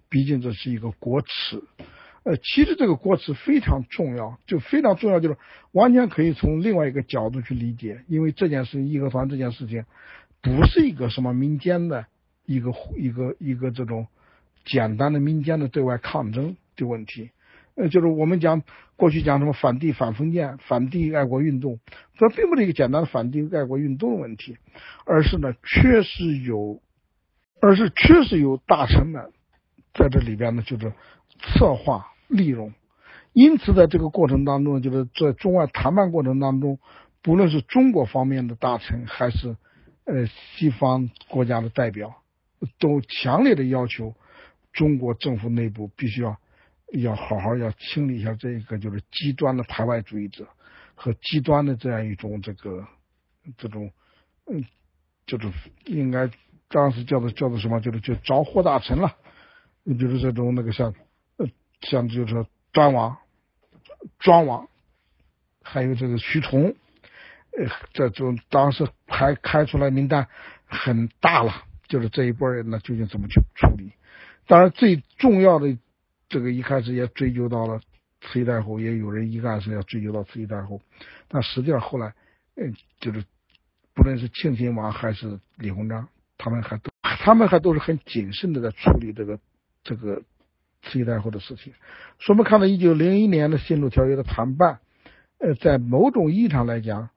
毕竟这是一个国耻。呃，其实这个国耻非常重要，就非常重要，就是完全可以从另外一个角度去理解。因为这件事，义和团这件事情，不是一个什么民间的一个一个一个这种简单的民间的对外抗争的问题。呃，就是我们讲过去讲什么反帝、反封建、反帝爱国运动，这并不是一个简单的反帝爱国运动的问题，而是呢，确实有，而是确实有大臣们在这里边呢，就是策划。利用，因此在这个过程当中，就是在中外谈判过程当中，不论是中国方面的大臣，还是呃西方国家的代表，都强烈的要求中国政府内部必须要要好好要清理一下这个就是极端的排外主义者和极端的这样一种这个这种嗯，就是应该当时叫做叫做什么，就是就招货大臣了，就是这种那个像。像就是端王、庄王，还有这个徐崇，呃，这种当时还开出来名单很大了，就是这一波人呢，究竟怎么去处理？当然，最重要的这个一开始也追究到了慈禧太后，也有人一开始要追究到慈禧太后，但实际上后来，嗯，就是不论是庆亲王还是李鸿章，他们还都他们还都是很谨慎的在处理这个这个。慈禧太后的事情，所以我们看到一九零一年的新路条约的谈判，呃，在某种意义上来讲，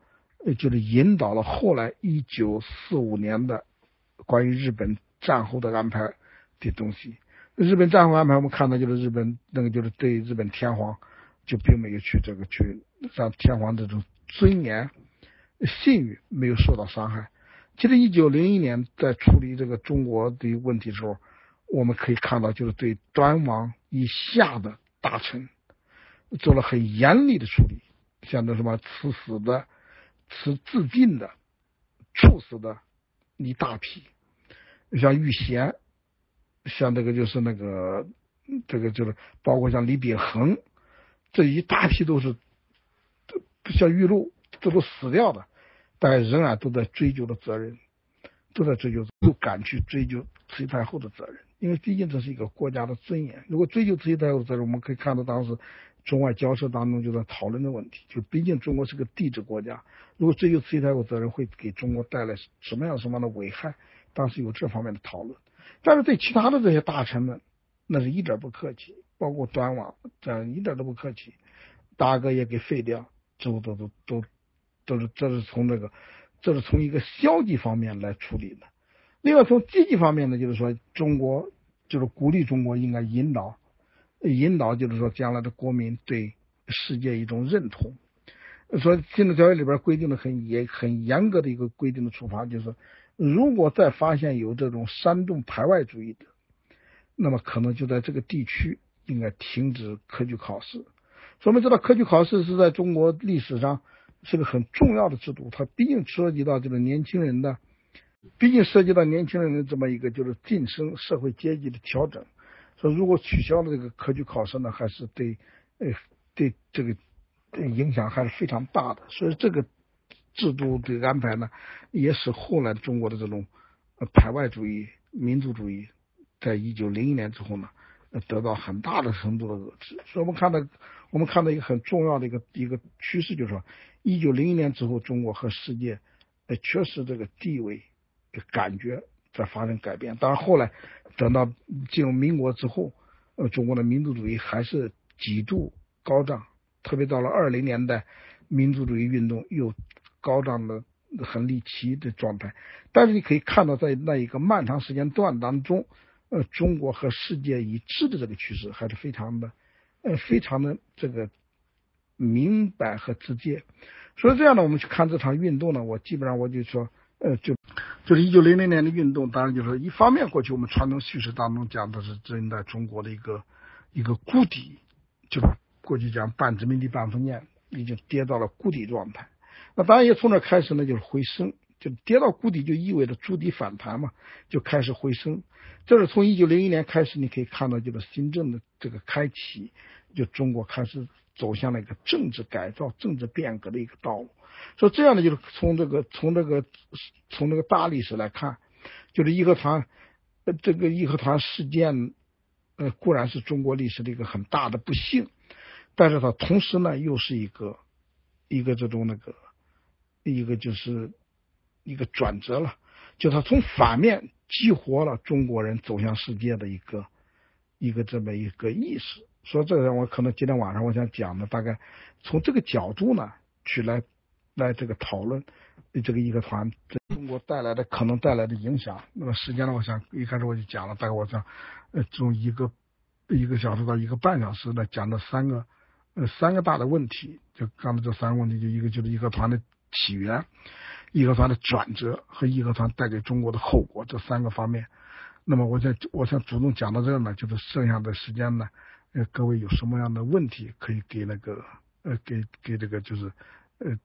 呃，就是引导了后来一九四五年的关于日本战后的安排的东西。日本战后安排，我们看到就是日本那个就是对日本天皇就并没有去这个去让天皇这种尊严、信誉没有受到伤害。其实一九零一年在处理这个中国的问题时候，我们可以看到就是对端王以下的大臣做了很严厉的处理，像那什么赐死的。赐自尽的、处死的一大批，像玉贤，像这个就是那个这个就是包括像李秉衡这一大批都是像玉露，这都死掉的，但仍然都在追究的责任，都在追究，不敢去追究慈禧太后的责任，因为毕竟这是一个国家的尊严。如果追究慈禧太后责任，我们可以看到当时。中外交涉当中就在讨论的问题，就毕竟中国是个帝制国家，如果追究慈禧太后责任，会给中国带来什么样什么样的危害？当时有这方面的讨论。但是对其他的这些大臣们，那是一点不客气，包括端王，这样一点都不客气，大哥也给废掉，之后都都都都是这是从这个，这是从一个消极方面来处理的。另外从积极方面呢，就是说中国就是鼓励中国应该引导。引导就是说，将来的国民对世界一种认同。说《禁止条约》里边规定的很严、很严格的一个规定的处罚，就是如果再发现有这种煽动排外主义的，那么可能就在这个地区应该停止科举考试。我们知道，科举考试是在中国历史上是个很重要的制度，它毕竟涉及到这个年轻人的，毕竟涉及到年轻人的这么一个就是晋升社会阶级的调整。说如果取消了这个科举考试呢，还是对，呃，对这个影响还是非常大的。所以这个制度的安排呢，也使后来中国的这种排外主义、民族主义，在一九零一年之后呢，得到很大的程度的遏制。所以我们看到，我们看到一个很重要的一个一个趋势，就是说，一九零一年之后，中国和世界，呃，确实这个地位感觉。在发生改变，当然后来等到进入民国之后，呃，中国的民族主义还是几度高涨，特别到了二零年代，民族主义运动又高涨的很离奇的状态。但是你可以看到，在那一个漫长时间段当中，呃，中国和世界一致的这个趋势还是非常的，呃，非常的这个明白和直接。所以这样呢，我们去看这场运动呢，我基本上我就说。呃，就就是一九零零年的运动，当然就是一方面，过去我们传统叙事当中讲的是正在中国的一个一个谷底，就是过去讲半殖民地半封建，已经跌到了谷底状态。那当然也从那开始呢，就是回升，就跌到谷底就意味着筑底反弹嘛，就开始回升。这是从一九零一年开始，你可以看到就是新政的这个开启，就中国开始走向了一个政治改造、政治变革的一个道路。所以这样呢，就是从这个从这个从这个大历史来看，就是义和团，这个义和团事件，呃，固然是中国历史的一个很大的不幸，但是它同时呢，又是一个一个这种那个一个就是一个转折了，就它从反面激活了中国人走向世界的一个一个这么一个意识。所以这个我可能今天晚上我想讲的，大概从这个角度呢去来。来这个讨论这个义和团在中国带来的可能带来的影响。那么时间呢？我想一开始我就讲了，大概我想呃从一个一个小时到一个半小时呢，讲了三个呃三个大的问题。就刚才这三个问题，就一个就是义和团的起源、义和团的转折和义和团带给中国的后果这三个方面。那么我想我想主动讲到这儿呢，就是剩下的时间呢，呃各位有什么样的问题可以给那个呃给给这个就是呃。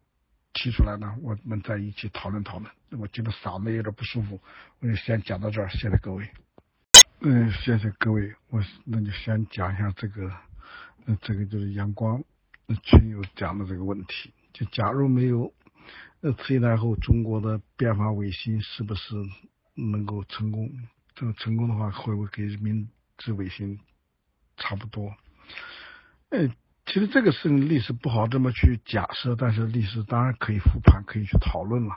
提出来呢，我们再一起讨论讨论。我觉得嗓子有点不舒服，我就先讲到这儿，谢谢各位。嗯，谢谢各位，我那就先讲一下这个，呃，这个就是阳光群友讲的这个问题。就假如没有呃慈禧太后，中国的变法维新是不是能够成功？这个成功的话，会不会给人民治维新差不多？嗯。其实这个事情历史不好这么去假设，但是历史当然可以复盘，可以去讨论了。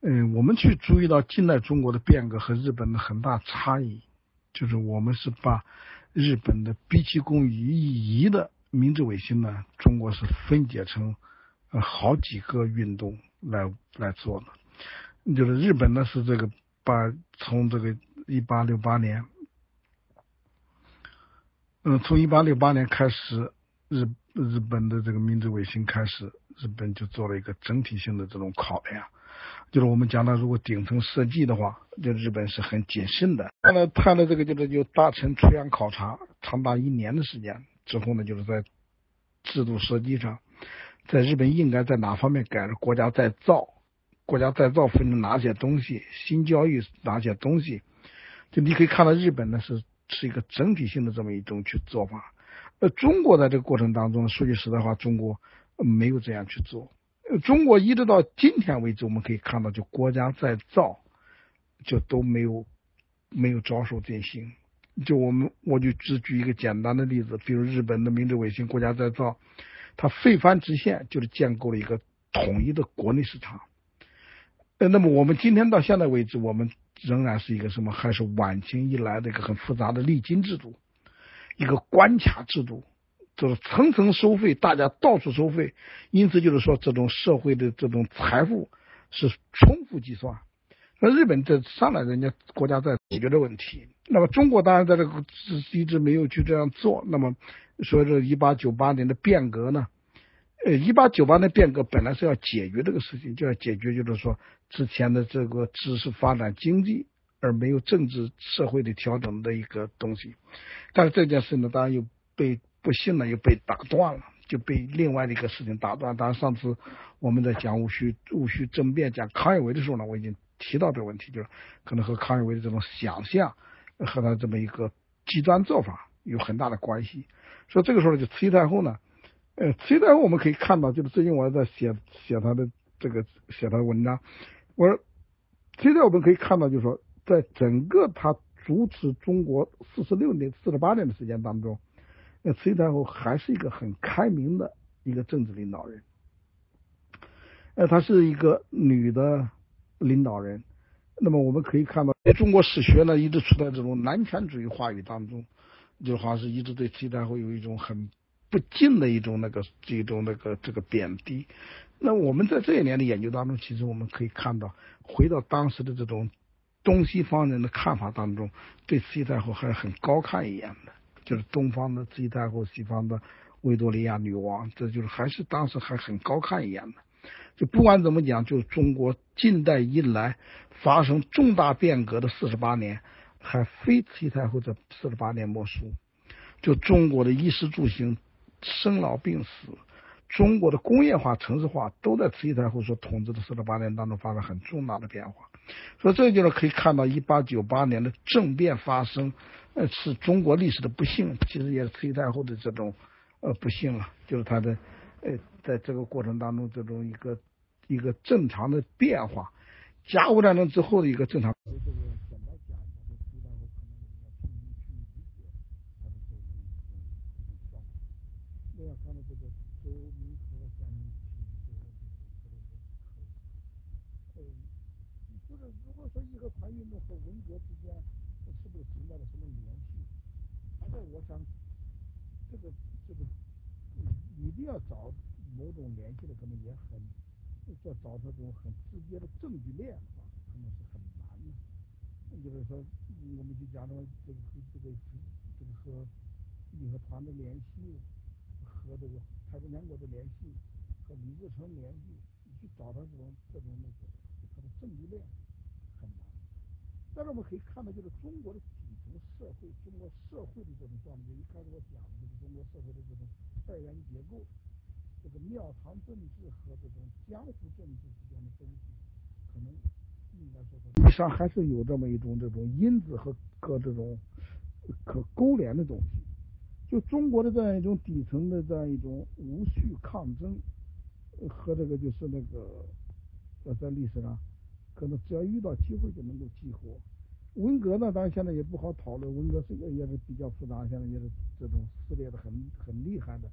嗯，我们去注意到近代中国的变革和日本的很大差异，就是我们是把日本的毕其功于一役的明治维新呢，中国是分解成呃好几个运动，来来做的。就是日本呢是这个把从这个一八六八年，嗯，从一八六八年开始，日日本的这个明治维新开始，日本就做了一个整体性的这种考量。就是我们讲到，如果顶层设计的话，就日本是很谨慎的。后来他的这个就是就大臣出洋考察，长达一年的时间之后呢，就是在制度设计上，在日本应该在哪方面改？国家再造，国家再造分成哪些东西？新教育哪些东西？就你可以看到日本呢是是一个整体性的这么一种去做法。呃，中国在这个过程当中，说句实在话，中国没有这样去做。中国一直到今天为止，我们可以看到，就国家在造，就都没有没有着手进行。就我们，我就只举一个简单的例子，比如日本的明治维新，国家在造，它废藩置县，就是建构了一个统一的国内市场。呃，那么我们今天到现在为止，我们仍然是一个什么？还是晚清以来的一个很复杂的历金制度，一个关卡制度。就是层层收费，大家到处收费，因此就是说，这种社会的这种财富是重复计算。那日本这上来，人家国家在解决的问题。那么中国当然在这个一直没有去这样做。那么说这一八九八年的变革呢？呃，一八九八年变革本来是要解决这个事情，就要解决就是说之前的这个知识发展经济而没有政治社会的调整的一个东西。但是这件事呢，当然又被。不幸呢又被打断了，就被另外的一个事情打断。当然上次我们在讲戊戌戊戌政变讲康有为的时候呢，我已经提到这个问题，就是可能和康有为的这种想象和他这么一个极端做法有很大的关系。所以这个时候就慈禧太后呢，呃，慈禧太后我们可以看到，就是最近我在写写他的这个写他的文章，我说现在我们可以看到，就是说在整个他主持中国四十六年、四十八年的时间当中。那慈禧太后还是一个很开明的一个政治领导人，呃，她是一个女的领导人。那么我们可以看到，中国史学呢一直处在这种男权主义话语当中，就好像是一直对慈禧太后有一种很不敬的一种那个这种那个这个贬低。那我们在这一年的研究当中，其实我们可以看到，回到当时的这种东西方人的看法当中，对慈禧太后还是很高看一眼的。就是东方的慈禧太后，西方的维多利亚女王，这就是还是当时还很高看一眼的。就不管怎么讲，就中国近代以来发生重大变革的四十八年，还非慈禧太后这四十八年莫属。就中国的衣食住行、生老病死，中国的工业化、城市化，都在慈禧太后所统治的四十八年当中发生很重大的变化。所以这就是可以看到，一八九八年的政变发生。呃，是中国历史的不幸，其实也是慈禧太后的这种呃不幸啊，就是她的呃在这个过程当中这种一个一个正常的变化，甲午战争之后的一个正常。就是如果说义和团运动和文革之间。是不是存在了什么联系？那我想，这个这个一定要找某种联系的，可能也很要找这种很直接的证据链啊，可能是很难的。就是说，我们就讲到这个这个这个和义和团的联系，和这个太平天国的联系，和李自成联系，你去找他这种这种那个它的证据链。但是我们可以看到，就是中国的底层社会，中国社会的这种状态，一开始我讲的就是中国社会的这种二元结构，这个庙堂政治和这种江湖政治之间的东西，可能应该说实际上还是有这么一种这种因子和和这种可勾连的东西。就中国的这样一种底层的这样一种无序抗争，和这个就是那个呃在历史上。可能只要遇到机会就能够激活。文革呢，当然现在也不好讨论。文革是也是比较复杂，现在也是这种撕裂的很很厉害的。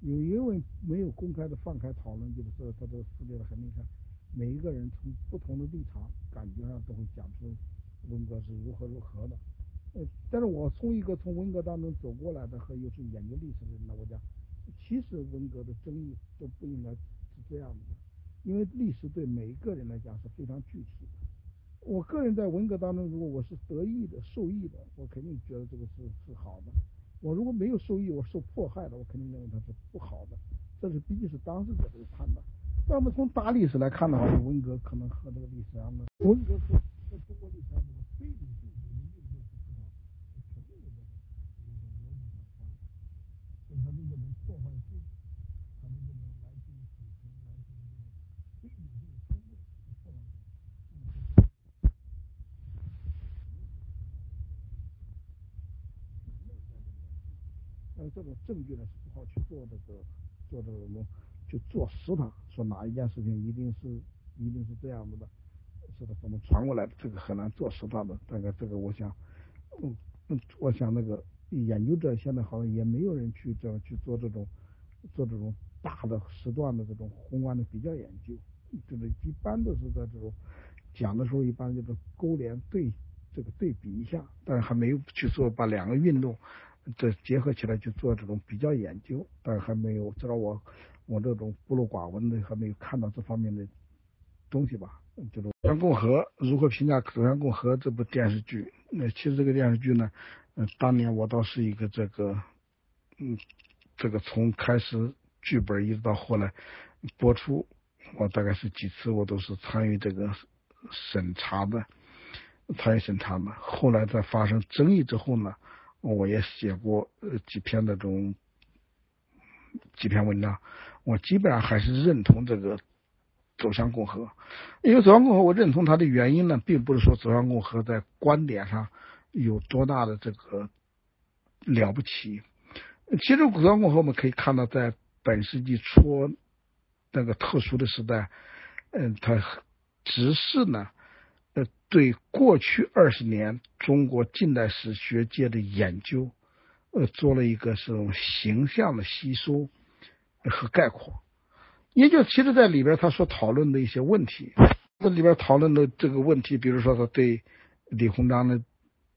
有因为没有公开的放开讨论，就是说它这个撕裂的很厉害。每一个人从不同的立场，感觉上都会讲出文革是如何如何的。呃，但是我从一个从文革当中走过来的和又是研究历史的人呢，我讲，其实文革的争议都不应该是这样的。因为历史对每一个人来讲是非常具体的。我个人在文革当中，如果我是得益的、受益的，我肯定觉得这个是是好的；我如果没有受益，我受迫害的，我肯定认为它是不好的。这是毕竟是当事者这个判断。那么从大历史来看的话，文革可能和这个历史上的文革是在中国历史上的非理性的人类历史上肯定有这个有个逻辑上关系，就他们这种破坏性，他们这种来自于底层、来自于这种非理性的冲动的破坏性。这种证据呢是不好去做这个做这个就做实它，说哪一件事情一定是一定是这样子的，是的，怎么传过来的？这个很难做实它的。大概这个，我想，嗯嗯，我想那个研究者现在好像也没有人去这样去做这种做这种大的时段的这种宏观的比较研究，就是一般都是在这种讲的时候，一般就是勾连对这个对比一下，但是还没有去做把两个运动这结合起来去做这种比较研究，但还没有，至少我。我这种孤陋寡闻的还没有看到这方面的东西吧？就是《走向共和》如何评价《走向共和》这部电视剧？那其实这个电视剧呢，嗯，当年我倒是一个这个，嗯，这个从开始剧本一直到后来播出，我大概是几次我都是参与这个审查的，参与审查的。后来在发生争议之后呢，我也写过呃几篇那种。几篇文章，我基本上还是认同这个走向共和，因为走向共和，我认同它的原因呢，并不是说走向共和在观点上有多大的这个了不起。其实走向共和，我们可以看到，在本世纪初那个特殊的时代，嗯，它只是呢，对过去二十年中国近代史学界的研究。呃，做了一个这种形象的吸收和概括，也就其实在里边他所讨论的一些问题，这里边讨论的这个问题，比如说他对李鸿章的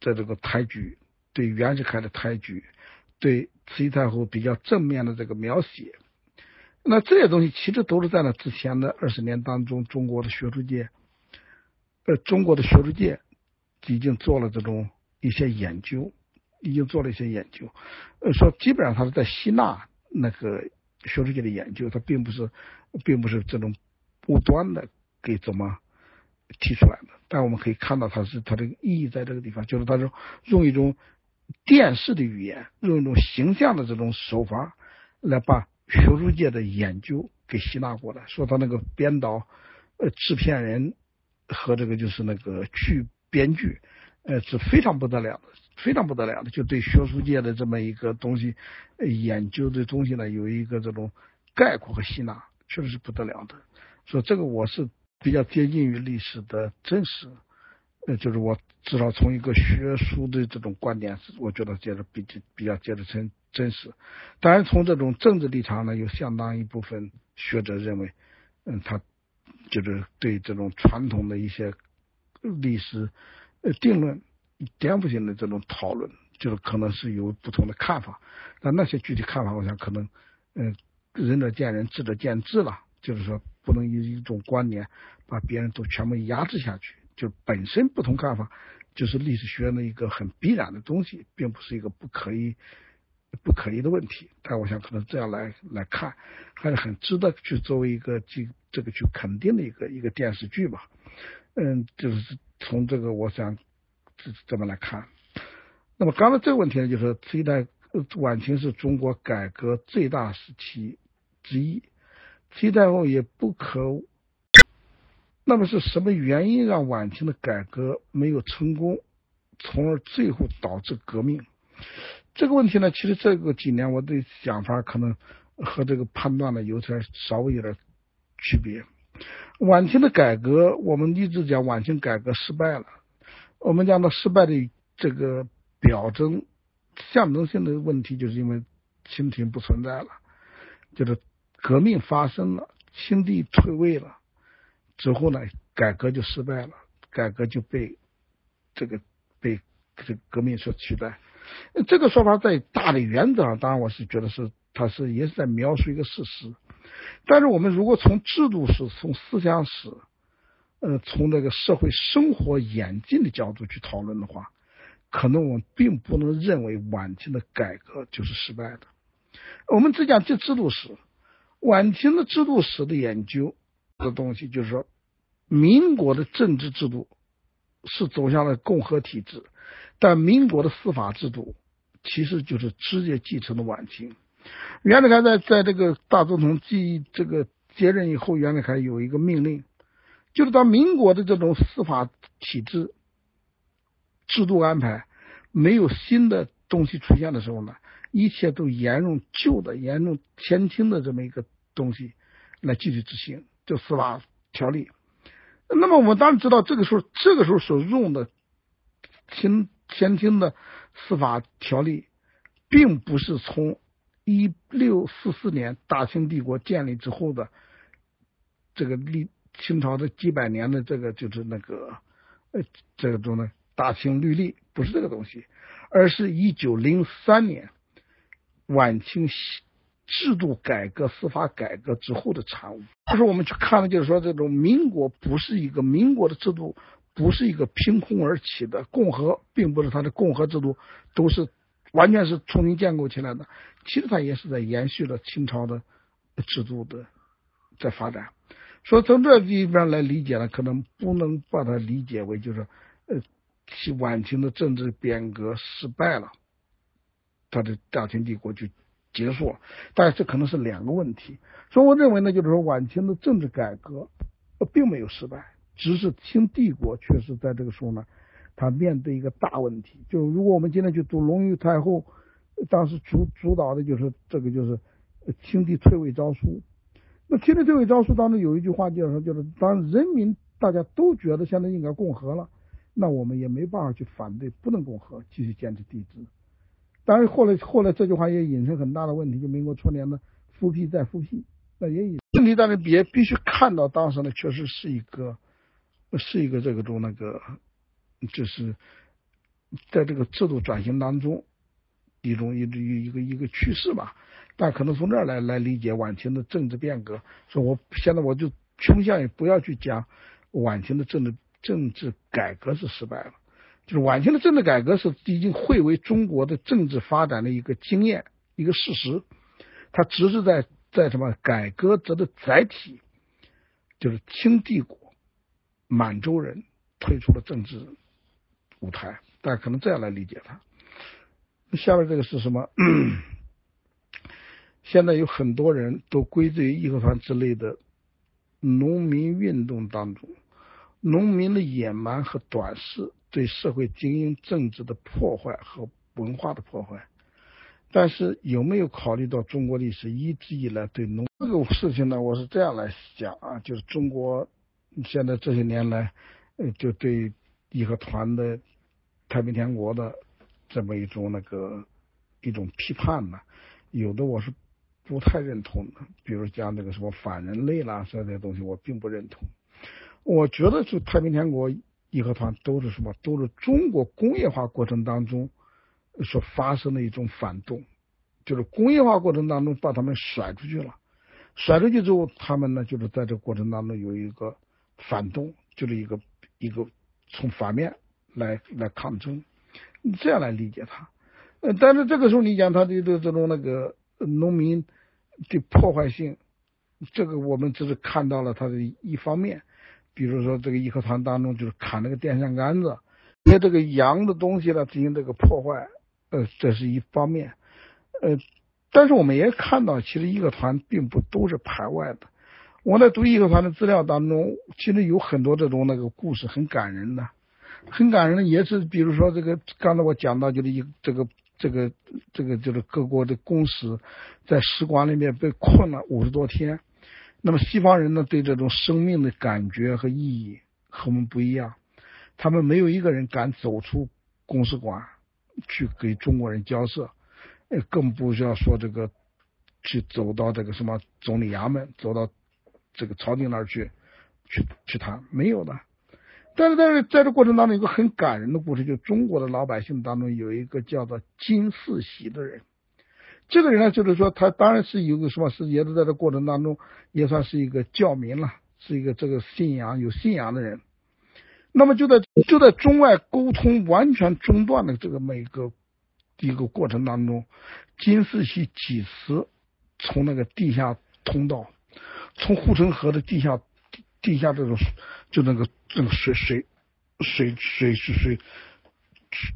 在这个抬举，对袁世凯的抬举，对慈禧太后比较正面的这个描写，那这些东西其实都是在那之前的二十年当中，中国的学术界，呃，中国的学术界已经做了这种一些研究。已经做了一些研究，呃，说基本上他是在吸纳那个学术界的研究，他并不是，并不是这种无端的给怎么提出来的。但我们可以看到，它是它的意义在这个地方，就是他说用一种电视的语言，用一种形象的这种手法来把学术界的研究给吸纳过来。说他那个编导、呃制片人和这个就是那个剧编剧，呃是非常不得了的。非常不得了的，就对学术界的这么一个东西研究的东西呢，有一个这种概括和吸纳，确实是不得了的。所以这个我是比较接近于历史的真实，呃，就是我至少从一个学术的这种观点，我觉得接着比比较接着成真实。当然，从这种政治立场呢，有相当一部分学者认为，嗯，他就是对这种传统的一些历史呃定论。颠覆性的这种讨论，就是可能是有不同的看法，但那些具体看法，我想可能，嗯，仁者见仁，智者见智了。就是说，不能以一种观点把别人都全部压制下去。就本身不同看法，就是历史学的一个很必然的东西，并不是一个不可以、不可疑的问题。但我想，可能这样来来看，还是很值得去作为一个这这个去肯定的一个一个电视剧吧。嗯，就是从这个，我想。这怎么来看？那么刚才这个问题呢，就是慈禧太晚清是中国改革最大时期之一，慈禧太后也不可。那么是什么原因让晚清的改革没有成功，从而最后导致革命？这个问题呢，其实这个几年我的想法可能和这个判断呢有点稍微有点区别。晚清的改革，我们一直讲晚清改革失败了。我们讲的失败的这个表征、象征性的问题，就是因为清廷不存在了，就是革命发生了，清帝退位了之后呢，改革就失败了，改革就被这个被这个革命所取代。这个说法在大的原则上，当然我是觉得是，它是也是在描述一个事实。但是我们如果从制度史、从思想史，呃，从那个社会生活演进的角度去讨论的话，可能我们并不能认为晚清的改革就是失败的。我们只讲这制度史，晚清的制度史的研究的东西，就是说，民国的政治制度是走向了共和体制，但民国的司法制度其实就是直接继承了晚清。袁世凯在在这个大总统继这个接任以后，袁世凯有一个命令，就是当民国的这种司法体制制度安排没有新的东西出现的时候呢，一切都沿用旧的、沿用前清的这么一个东西来继续执行，就司法条例。那么我们当然知道，这个时候这个时候所用的清前清的司法条例，并不是从。一六四四年，大清帝国建立之后的这个历清朝的几百年的这个就是那个呃这个中的大清律例不是这个东西，而是一九零三年晚清制度改革、司法改革之后的产物。就是我们去看的，就是说这种民国不是一个民国的制度，不是一个凭空而起的共和，并不是它的共和制度都是。完全是重新建构起来的，其实它也是在延续了清朝的制度的在发展。所以从这地方来理解呢，可能不能把它理解为就是呃，其晚清的政治变革失败了，它的大清帝国就结束了。但是这可能是两个问题。所以我认为呢，就是说晚清的政治改革并没有失败，只是清帝国确实在这个时候呢。他面对一个大问题，就是如果我们今天去读隆裕太后当时主主导的就是这个就是清帝退位诏书。那清帝退位诏书当中有一句话就是说，就是当人民大家都觉得现在应该共和了，那我们也没办法去反对，不能共和，继续坚持帝制。当然后来后来这句话也引申很大的问题，就民国初年的复辟再复辟，那也引问题，但是也必须看到当时呢确实是一个是一个这个中那个。就是在这个制度转型当中一种一一一个一个趋势吧，但可能从这儿来来理解晚清的政治变革。所以我现在我就倾向于不要去讲晚清的政治政治改革是失败了，就是晚清的政治改革是已经汇为中国的政治发展的一个经验一个事实，它只是在在什么改革者的载体，就是清帝国满洲人退出了政治。舞台，大家可能这样来理解它。下面这个是什么？现在有很多人都归罪于义和团之类的农民运动当中，农民的野蛮和短视对社会精英政治的破坏和文化的破坏。但是有没有考虑到中国历史一直以来对农这个事情呢？我是这样来讲啊，就是中国现在这些年来，呃，就对。义和团的太平天国的这么一种那个一种批判呢，有的我是不太认同的，比如讲那个什么反人类啦这些东西，我并不认同。我觉得就太平天国、义和团都是什么，都是中国工业化过程当中所发生的一种反动，就是工业化过程当中把他们甩出去了，甩出去之后，他们呢就是在这个过程当中有一个反动，就是一个一个。从反面来来抗争，这样来理解它。呃，但是这个时候你讲他的这这种那个农民的破坏性，这个我们只是看到了他的一方面。比如说这个义和团当中就是砍那个电线杆子，因为这个羊的东西呢进行这个破坏，呃，这是一方面。呃，但是我们也看到，其实义和团并不都是排外的。我在读义和团的资料当中，其实有很多这种那个故事，很感人的，很感人的，也是比如说这个刚才我讲到，就是一这个这个这个就是各国的公使在使馆里面被困了五十多天，那么西方人呢对这种生命的感觉和意义和我们不一样，他们没有一个人敢走出公使馆去给中国人交涉，更不需要说这个去走到这个什么总理衙门，走到。这个朝廷那儿去，去去谈没有的，但是但是在这过程当中，有个很感人的故事，就中国的老百姓当中有一个叫做金四喜的人。这个人呢，就是说他当然是有个什么，是也是在这过程当中也算是一个教民了，是一个这个信仰有信仰的人。那么就在就在中外沟通完全中断的这个每个一个过程当中，金四喜几次从那个地下通道，从护城河的地下地下这种就那个这个水水水水水水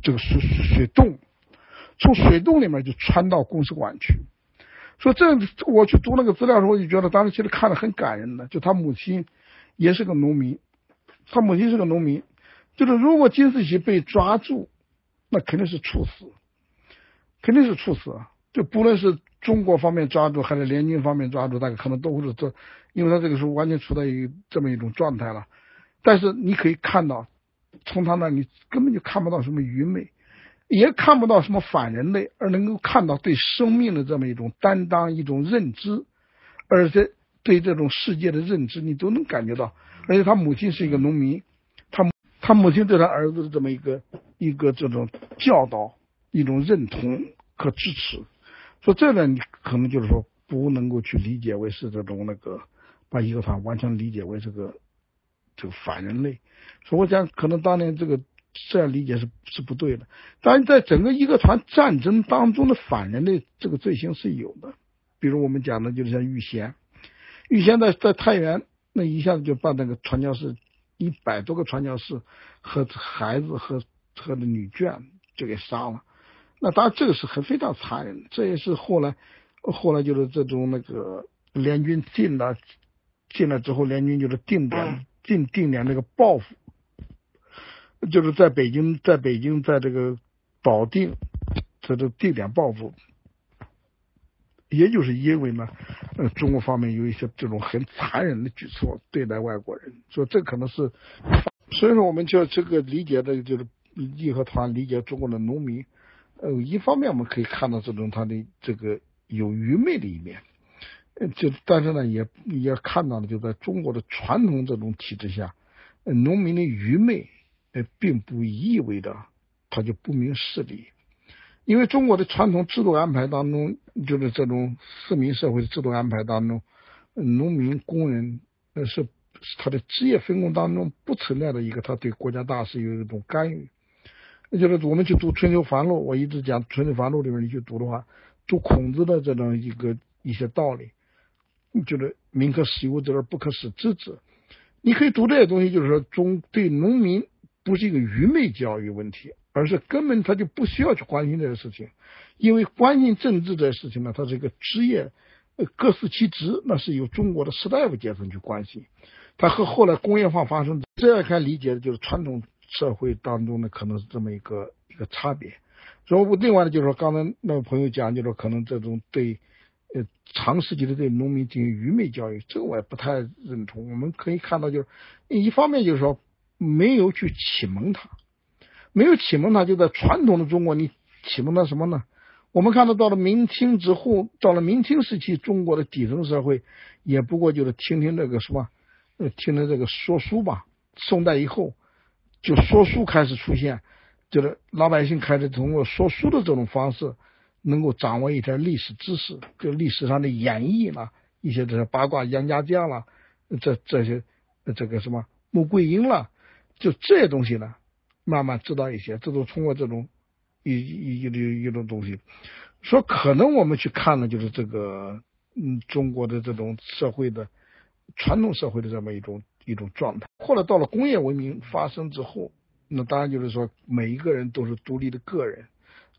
这个水水洞，从水洞里面就穿到公使馆去。说这我去读那个资料的时候，我就觉得当时其实看着很感人的，就他母亲也是个农民。他母亲是个农民，就是如果金世喜被抓住，那肯定是处死，肯定是处死。就不论是中国方面抓住，还是联军方面抓住，大概可能都是这，因为他这个时候完全处在于这么一种状态了。但是你可以看到，从他那里根本就看不到什么愚昧，也看不到什么反人类，而能够看到对生命的这么一种担当、一种认知，而且对这种世界的认知，你都能感觉到。而且他母亲是一个农民，他他母亲对他儿子的这么一个一个这种教导，一种认同和支持，说这呢，你可能就是说不能够去理解为是这种那个把一个团完全理解为这个这个反人类，所以我讲可能当年这个这样理解是是不对的。当然，在整个一个团战争当中的反人类这个罪行是有的，比如我们讲的就是像玉贤，玉贤在在太原。那一下子就把那个传教士一百多个传教士和孩子和和的女眷就给杀了。那当然这个是很非常残忍的，这也是后来后来就是这种那个联军进了进来之后，联军就是定点定定点那个报复，就是在北京在北京在这个保定在这定点报复。也就是因为呢，呃，中国方面有一些这种很残忍的举措对待外国人，所以这可能是，所以说我们就这个理解的就是义和团理解中国的农民，呃，一方面我们可以看到这种他的这个有愚昧的一面，呃，就但是呢也也看到了就在中国的传统这种体制下，农民的愚昧，呃，并不意味着他就不明事理。因为中国的传统制度安排当中，就是这种市民社会的制度安排当中，农民工人呃是他的职业分工当中不存在的一个他对国家大事有一种干预。那就是我们去读《春秋繁露》，我一直讲《春秋繁露》里面你去读的话，读孔子的这种一个一些道理，就是民可使由之而不可使知之。你可以读这些东西，就是说中对农民不是一个愚昧教育问题。而是根本他就不需要去关心这些事情，因为关心政治这些事情呢，它是一个职业，各司其职，那是由中国的士大夫阶层去关心。它和后来工业化发生，这样看理解的就是传统社会当中呢，可能是这么一个一个差别。然后另外呢，就是说刚才那位朋友讲，就是说可能这种对呃长时期的对农民进行愚昧教育，这个我也不太认同。我们可以看到，就是一方面就是说没有去启蒙他。没有启蒙他，就在传统的中国，你启蒙他什么呢？我们看到到了明清之后，到了明清时期，中国的底层社会也不过就是听听这个什么，呃，听听这个说书吧。宋代以后，就说书开始出现，就是老百姓开始通过说书的这种方式，能够掌握一点历史知识，就历史上的演绎啦，一些这些八卦杨家将啦，这这些这个什么穆桂英啦，就这些东西呢。慢慢知道一些，这都通过这种一一一一一种东西，说可能我们去看呢，就是这个嗯中国的这种社会的传统社会的这么一种一种状态。后来到了工业文明发生之后，那当然就是说每一个人都是独立的个人，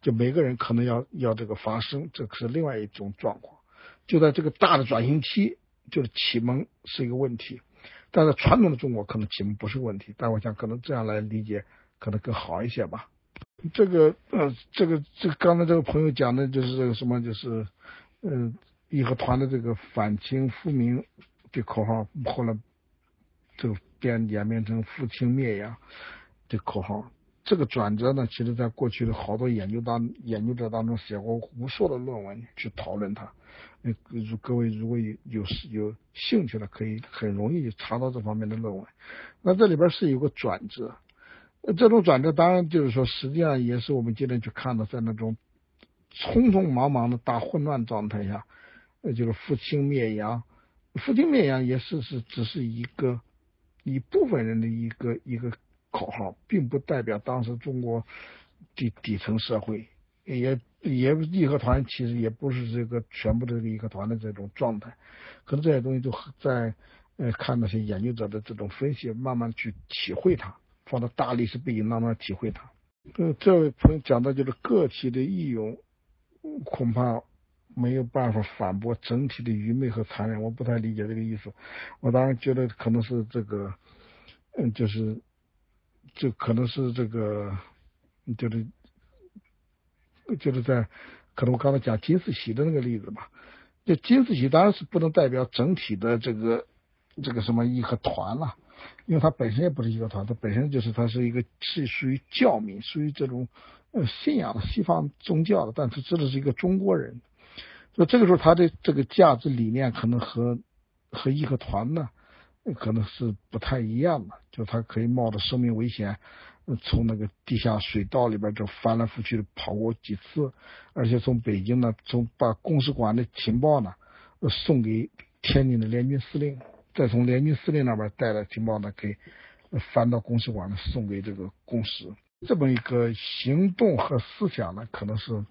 就每个人可能要要这个发生，这是另外一种状况。就在这个大的转型期，就是启蒙是一个问题，但是传统的中国可能启蒙不是问题。但我想可能这样来理解。可能更好一些吧。这个呃，这个这个刚才这个朋友讲的就是这个什么，就是嗯，义和团的这个反清复明的口号，后来这个变演变成父清灭洋的口号。这个转折呢，其实在过去的好多研究当研究者当中写过无数的论文去讨论它。呃，各位如果有有有兴趣的，可以很容易查到这方面的论文。那这里边是有个转折。这种转折当然就是说，实际上也是我们今天去看到，在那种匆匆忙忙的大混乱状态下，呃，就是父清灭洋，父清灭洋也是是只是一个一部分人的一个一个口号，并不代表当时中国底底层社会也也义和团其实也不是这个全部的义和团的这种状态，可能这些东西就在呃看那些研究者的这种分析，慢慢去体会它，放到大历史背景当中体会它。呃，这位朋友讲的就是个体的义勇，恐怕没有办法反驳整体的愚昧和残忍。我不太理解这个意思。我当然觉得可能是这个，嗯，就是，就可能是这个，就是，就是在，可能我刚才讲金世喜的那个例子吧。就金世喜当然是不能代表整体的这个，这个什么义和团了。因为他本身也不是义和团，他本身就是他是一个是属于教民，属于这种呃信仰的西方宗教的，但他真的是一个中国人，所以这个时候他的这个价值理念可能和和义和团呢可能是不太一样的，就他可以冒着生命危险从那个地下水道里边就翻来覆去的跑过几次，而且从北京呢从把公使馆的情报呢送给天津的联军司令。再从联军司令那边带来情报呢，给翻到公使馆呢，送给这个公使。这么一个行动和思想呢，可能是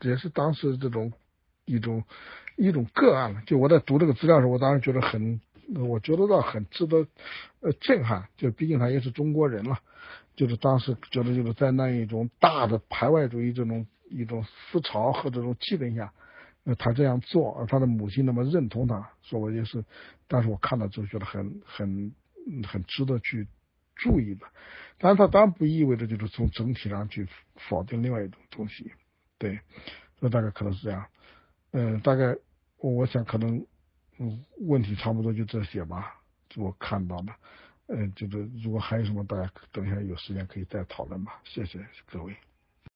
也是当时这种一种一种个案了。就我在读这个资料的时候，我当时觉得很，我觉得倒很值得呃震撼。就毕竟他也是中国人了，就是当时觉得就是在那一种大的排外主义这种一种思潮和这种气氛下。呃，他这样做，而他的母亲那么认同他，说我也是，但是我看了之后觉得很很很值得去注意的。但是他当然不意味着就是从整体上去否定另外一种东西，对，所以大概可能是这样。嗯，大概我想可能嗯问题差不多就这些吧，我看到的。嗯，就是如果还有什么，大家等一下有时间可以再讨论吧。谢谢各位。